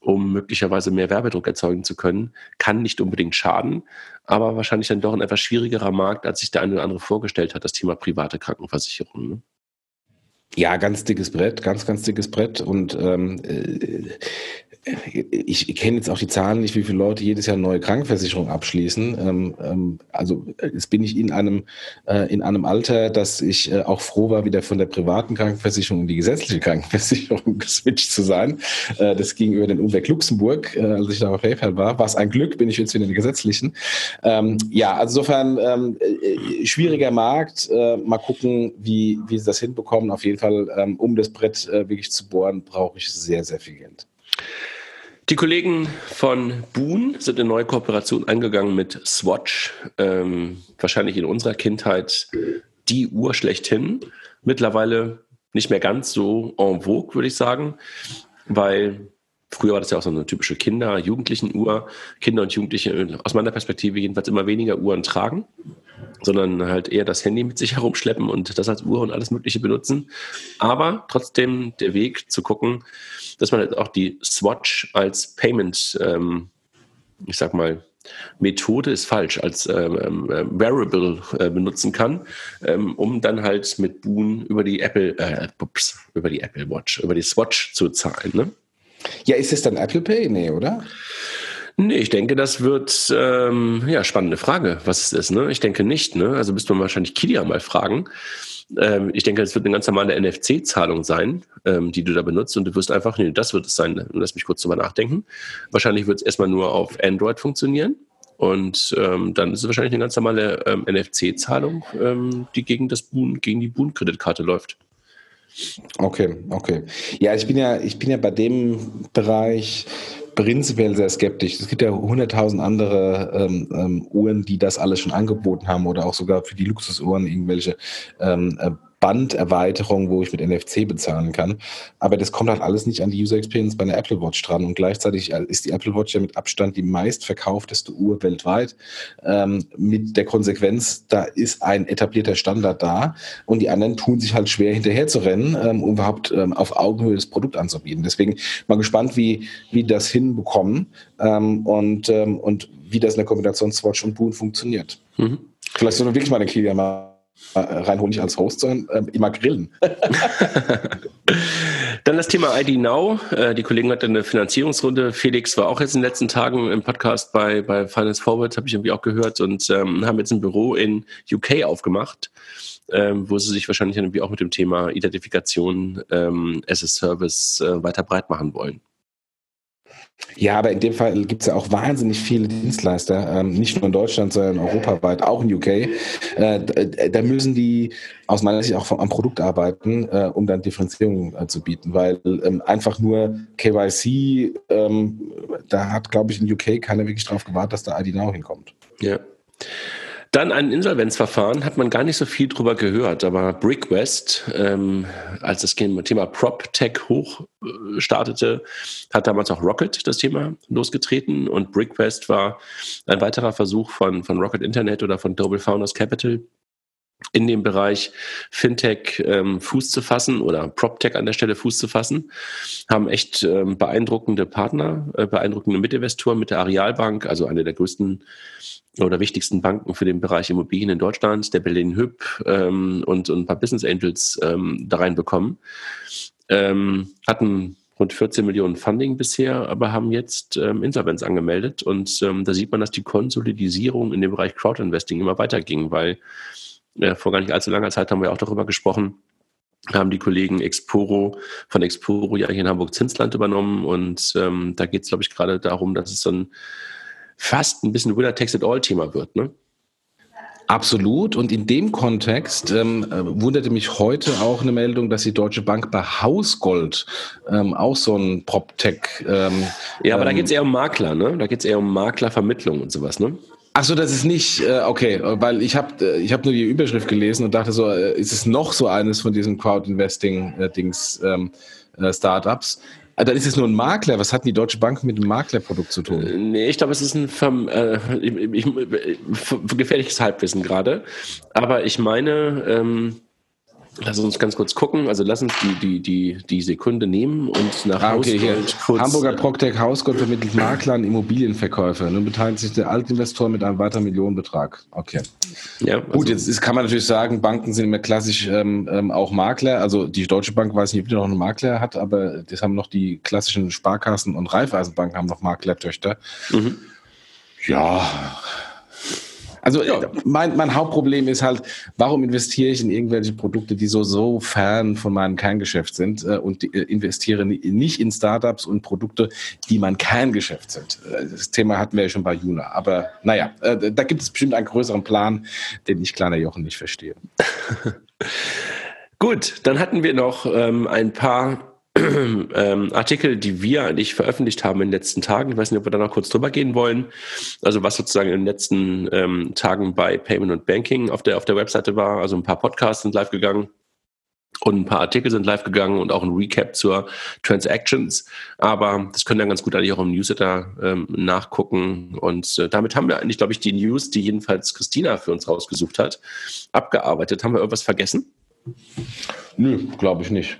um möglicherweise mehr Werbedruck erzeugen zu können, kann nicht unbedingt schaden, aber wahrscheinlich dann doch ein etwas schwierigerer Markt, als sich der eine oder andere vorgestellt hat, das Thema private Krankenversicherung. Ne? Ja, ganz dickes Brett, ganz, ganz dickes Brett. Und ähm, äh, ich kenne jetzt auch die Zahlen nicht, wie viele Leute jedes Jahr neue Krankenversicherung abschließen. Ähm, ähm, also jetzt bin ich in einem, äh, in einem Alter, dass ich äh, auch froh war, wieder von der privaten Krankenversicherung in die gesetzliche Krankenversicherung geswitcht zu sein. Äh, das ging über den Umweg Luxemburg, äh, als ich da auf PayPal war. War es ein Glück, bin ich jetzt wieder in der gesetzlichen. Ähm, ja, also insofern ähm, äh, schwieriger Markt. Äh, mal gucken, wie, wie sie das hinbekommen. Auf jeden Fall, ähm, um das Brett wirklich zu bohren, brauche ich sehr, sehr viel Geld. Die Kollegen von Boon sind eine neue Kooperation eingegangen mit Swatch. Ähm, wahrscheinlich in unserer Kindheit die Uhr schlechthin. Mittlerweile nicht mehr ganz so en vogue, würde ich sagen, weil früher war das ja auch so eine typische Kinder-, Jugendlichen-Uhr. Kinder und Jugendliche aus meiner Perspektive jedenfalls immer weniger Uhren tragen sondern halt eher das Handy mit sich herumschleppen und das als Uhr und alles Mögliche benutzen. Aber trotzdem der Weg zu gucken, dass man halt auch die Swatch als Payment, ähm, ich sag mal, Methode ist falsch, als ähm, ähm, Wearable äh, benutzen kann, ähm, um dann halt mit Boon über die Apple, äh, ups, über die Apple Watch, über die Swatch zu zahlen. Ne? Ja, ist es dann Apple Pay? Nee, oder? Nee, ich denke, das wird, ähm, ja, spannende Frage, was es ist. Ne? Ich denke nicht. Ne? Also müsste man wahrscheinlich Kilia mal fragen. Ähm, ich denke, es wird eine ganz normale NFC-Zahlung sein, ähm, die du da benutzt und du wirst einfach, nee, das wird es sein. Lass mich kurz drüber nachdenken. Wahrscheinlich wird es erstmal nur auf Android funktionieren. Und ähm, dann ist es wahrscheinlich eine ganz normale ähm, NFC-Zahlung, ähm, die gegen das Boon, gegen die Boon-Kreditkarte läuft. Okay, okay. Ja, ich bin ja, ich bin ja bei dem Bereich prinzipiell sehr skeptisch. Es gibt ja hunderttausend andere ähm, ähm, Uhren, die das alles schon angeboten haben oder auch sogar für die Luxusuhren irgendwelche ähm, äh, Banderweiterung, wo ich mit NFC bezahlen kann. Aber das kommt halt alles nicht an die User Experience bei einer Apple Watch dran. Und gleichzeitig ist die Apple Watch ja mit Abstand die meistverkaufteste Uhr weltweit. Ähm, mit der Konsequenz, da ist ein etablierter Standard da und die anderen tun sich halt schwer hinterher zu rennen, ähm, um überhaupt ähm, auf Augenhöhe das Produkt anzubieten. Deswegen mal gespannt, wie, wie das hinbekommen ähm, und, ähm, und wie das in der Kombination Swatch und Boon funktioniert. Mhm. Vielleicht sollen wir wirklich mal den Kilian mal äh, reinholen, nicht als Host, sondern äh, immer grillen. Dann das Thema ID Now. Äh, die Kollegen hatten eine Finanzierungsrunde. Felix war auch jetzt in den letzten Tagen im Podcast bei, bei Finance Forward, habe ich irgendwie auch gehört, und ähm, haben jetzt ein Büro in UK aufgemacht, ähm, wo sie sich wahrscheinlich irgendwie auch mit dem Thema Identifikation ähm, as a Service äh, weiter breit machen wollen. Ja, aber in dem Fall gibt es ja auch wahnsinnig viele Dienstleister, ähm, nicht nur in Deutschland, sondern europaweit, auch in UK. Äh, äh, da müssen die aus meiner Sicht auch vom, am Produkt arbeiten, äh, um dann Differenzierung äh, zu bieten, weil ähm, einfach nur KYC, ähm, da hat, glaube ich, in UK keiner wirklich drauf gewartet, dass da ID Now hinkommt. Ja. Dann ein Insolvenzverfahren, hat man gar nicht so viel drüber gehört, aber BrickWest, ähm, als das Thema PropTech hoch äh, startete, hat damals auch Rocket das Thema losgetreten und BrickWest war ein weiterer Versuch von, von Rocket Internet oder von Global Founders Capital, in dem Bereich Fintech ähm, Fuß zu fassen oder PropTech an der Stelle Fuß zu fassen, haben echt ähm, beeindruckende Partner, äh, beeindruckende Mitinvestoren mit der Arealbank, also eine der größten oder wichtigsten Banken für den Bereich Immobilien in Deutschland, der Berlin Hüb ähm, und, und ein paar Business Angels ähm, da reinbekommen. Ähm, hatten rund 14 Millionen Funding bisher, aber haben jetzt ähm, Insolvenz angemeldet. Und ähm, da sieht man, dass die Konsolidisierung in dem Bereich Crowdinvesting immer weiter ging, weil äh, vor gar nicht allzu langer Zeit haben wir auch darüber gesprochen, haben die Kollegen Exporo von Exporo ja hier in Hamburg Zinsland übernommen. Und ähm, da geht es, glaube ich, gerade darum, dass es so ein fast ein bisschen Winner-Takes-it-all-Thema wird, ne? Absolut. Und in dem Kontext ähm, äh, wunderte mich heute auch eine Meldung, dass die Deutsche Bank bei Hausgold ähm, auch so ein PropTech. Ähm, ja, aber da ähm, geht es eher um Makler, ne? Da geht es eher um Maklervermittlung und sowas, ne? Ach so, das ist nicht äh, okay, weil ich habe äh, ich hab nur die Überschrift gelesen und dachte so, äh, ist es noch so eines von diesen Crowd Investing äh, ähm, äh, Startups? Ah, dann ist es nur ein Makler. Was hat die Deutsche Bank mit dem Maklerprodukt zu tun? Äh, nee, ich glaube, es ist ein Verm äh, ich, ich, gefährliches Halbwissen gerade. Aber ich meine, ähm, Lass uns ganz kurz gucken. Also lass uns die, die, die, die Sekunde nehmen und nach ah, okay, kurz Hamburger Proctec Hausgold vermittelt Makler an Immobilienverkäufer. Nun beteiligt sich der Altinvestor mit einem weiteren Millionenbetrag. Okay. Ja, also Gut, jetzt ist, kann man natürlich sagen, Banken sind immer klassisch ähm, ähm, auch Makler. Also die Deutsche Bank weiß nicht, ob die noch einen Makler hat, aber das haben noch die klassischen Sparkassen und Raiffeisenbanken haben noch Maklertöchter. Mhm. Ja, also ja. mein, mein Hauptproblem ist halt, warum investiere ich in irgendwelche Produkte, die so, so fern von meinem Kerngeschäft sind äh, und die, äh, investiere nicht in Startups und Produkte, die mein Kerngeschäft sind. Äh, das Thema hatten wir ja schon bei Juna. Aber naja, äh, da gibt es bestimmt einen größeren Plan, den ich, kleiner Jochen, nicht verstehe. Gut, dann hatten wir noch ähm, ein paar ähm, Artikel, die wir eigentlich veröffentlicht haben in den letzten Tagen. Ich weiß nicht, ob wir da noch kurz drüber gehen wollen. Also was sozusagen in den letzten ähm, Tagen bei Payment und Banking auf der, auf der Webseite war. Also ein paar Podcasts sind live gegangen und ein paar Artikel sind live gegangen und auch ein Recap zur Transactions. Aber das können dann ganz gut eigentlich auch im Newsletter ähm, nachgucken. Und äh, damit haben wir eigentlich, glaube ich, die News, die jedenfalls Christina für uns rausgesucht hat, abgearbeitet. Haben wir irgendwas vergessen? Nö, glaube ich nicht.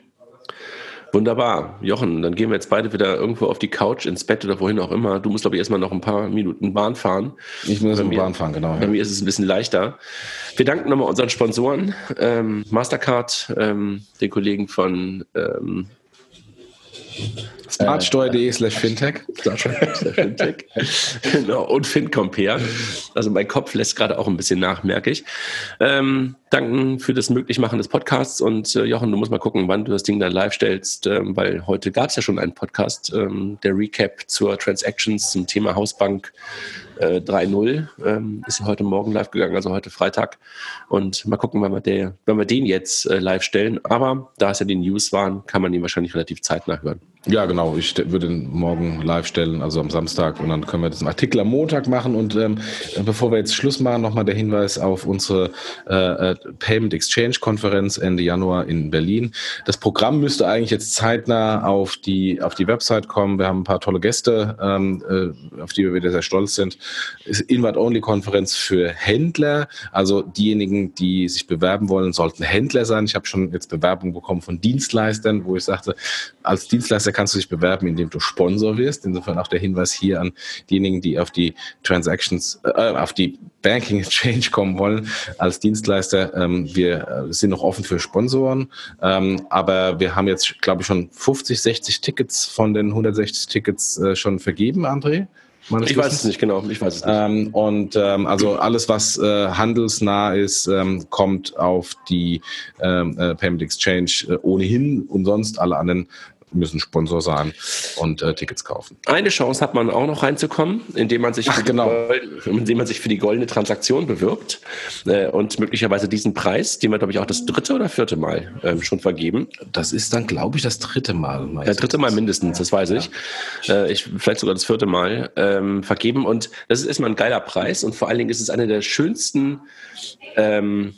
Wunderbar. Jochen, dann gehen wir jetzt beide wieder irgendwo auf die Couch, ins Bett oder wohin auch immer. Du musst, glaube ich, erstmal noch ein paar Minuten Bahn fahren. Ich muss erstmal Bahn fahren, genau. Bei mir ist es ein bisschen leichter. Wir danken nochmal unseren Sponsoren, ähm, Mastercard, ähm, den Kollegen von ähm, Smartsteuer.de slash Fintech. Fintech. genau. Und FinCompare. Also mein Kopf lässt gerade auch ein bisschen nach, merke ich. Ähm, danken für das Möglichmachen des Podcasts. Und äh, Jochen, du musst mal gucken, wann du das Ding dann live stellst, ähm, weil heute gab es ja schon einen Podcast, ähm, der Recap zur Transactions zum Thema Hausbank äh, 3.0 ähm, ist heute Morgen live gegangen, also heute Freitag. Und mal gucken, wann wir, der, wann wir den jetzt äh, live stellen. Aber da es ja die News waren, kann man ihn wahrscheinlich relativ zeitnah hören. Ja, genau. Ich würde ihn morgen live stellen, also am Samstag. Und dann können wir diesen Artikel am Montag machen. Und ähm, bevor wir jetzt Schluss machen, nochmal der Hinweis auf unsere äh, äh, Payment Exchange Konferenz Ende Januar in Berlin. Das Programm müsste eigentlich jetzt zeitnah auf die, auf die Website kommen. Wir haben ein paar tolle Gäste, ähm, äh, auf die wir wieder sehr stolz sind. Invite-Only-Konferenz für Händler. Also diejenigen, die sich bewerben wollen, sollten Händler sein. Ich habe schon jetzt Bewerbungen bekommen von Dienstleistern, wo ich sagte, als Dienstleister kannst du dich bewerben, indem du Sponsor wirst. Insofern auch der Hinweis hier an diejenigen, die auf die Transactions, äh, auf die Banking Exchange kommen wollen als Dienstleister. Ähm, wir äh, sind noch offen für Sponsoren, ähm, aber wir haben jetzt, glaube ich, schon 50, 60 Tickets von den 160 Tickets äh, schon vergeben, André. Ich weiß es nicht genau, ich weiß es nicht. Ähm, und ähm, also alles, was äh, handelsnah ist, ähm, kommt auf die ähm, äh, Payment Exchange äh, ohnehin und sonst alle anderen müssen Sponsor sein und äh, Tickets kaufen. Eine Chance hat man auch noch reinzukommen, indem man sich, Ach, genau. indem man sich für die goldene Transaktion bewirbt äh, und möglicherweise diesen Preis, den wir glaube ich auch das dritte oder vierte Mal ähm, schon vergeben. Das ist dann glaube ich das dritte Mal. Ja, dritte Mal mindestens, das weiß ich. Ja. Äh, ich vielleicht sogar das vierte Mal ähm, vergeben und das ist erstmal ein geiler Preis und vor allen Dingen ist es eine der schönsten ähm,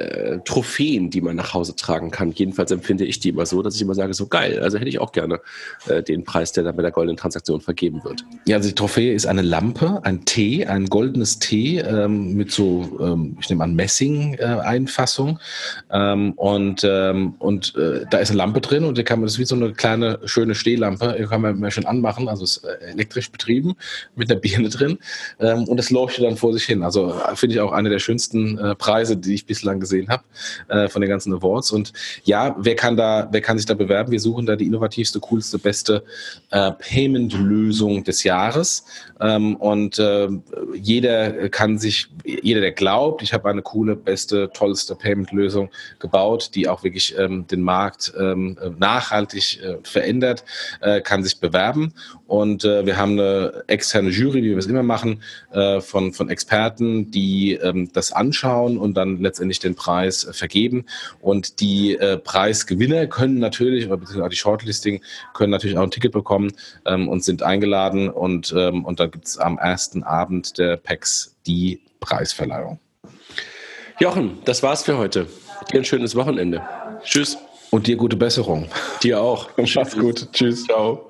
äh, Trophäen, die man nach Hause tragen kann. Jedenfalls empfinde ich die immer so, dass ich immer sage, so geil. Also hätte ich auch gerne äh, den Preis, der dann bei der goldenen Transaktion vergeben wird. Ja, also die Trophäe ist eine Lampe, ein T, ein goldenes T ähm, mit so, ähm, ich nehme an, Messing-Einfassung. Äh, ähm, und ähm, und äh, da ist eine Lampe drin und die kann man, das ist wie so eine kleine, schöne Stehlampe, die kann man schön anmachen, also ist äh, elektrisch betrieben mit einer Birne drin. Ähm, und das leuchtet dann vor sich hin. Also äh, finde ich auch eine der schönsten Preise, die ich bislang gesehen gesehen habe äh, von den ganzen Awards. Und ja, wer kann da, wer kann sich da bewerben? Wir suchen da die innovativste, coolste, beste äh, Payment-Lösung des Jahres. Ähm, und äh, jeder kann sich, jeder, der glaubt, ich habe eine coole, beste, tollste Payment-Lösung gebaut, die auch wirklich ähm, den Markt ähm, nachhaltig äh, verändert, äh, kann sich bewerben. Und äh, wir haben eine externe Jury, wie wir es immer machen, äh, von, von Experten, die ähm, das anschauen und dann letztendlich den Preis äh, vergeben. Und die Preisgewinner können natürlich, oder beziehungsweise die Shortlisting, können natürlich auch ein Ticket bekommen ähm, und sind eingeladen. Und, ähm, und da gibt es am ersten Abend der PEX die Preisverleihung. Jochen, das war's für heute. Dir ein schönes Wochenende. Tschüss. Und dir gute Besserung. Dir auch. Mach's gut. Tschüss. Ciao.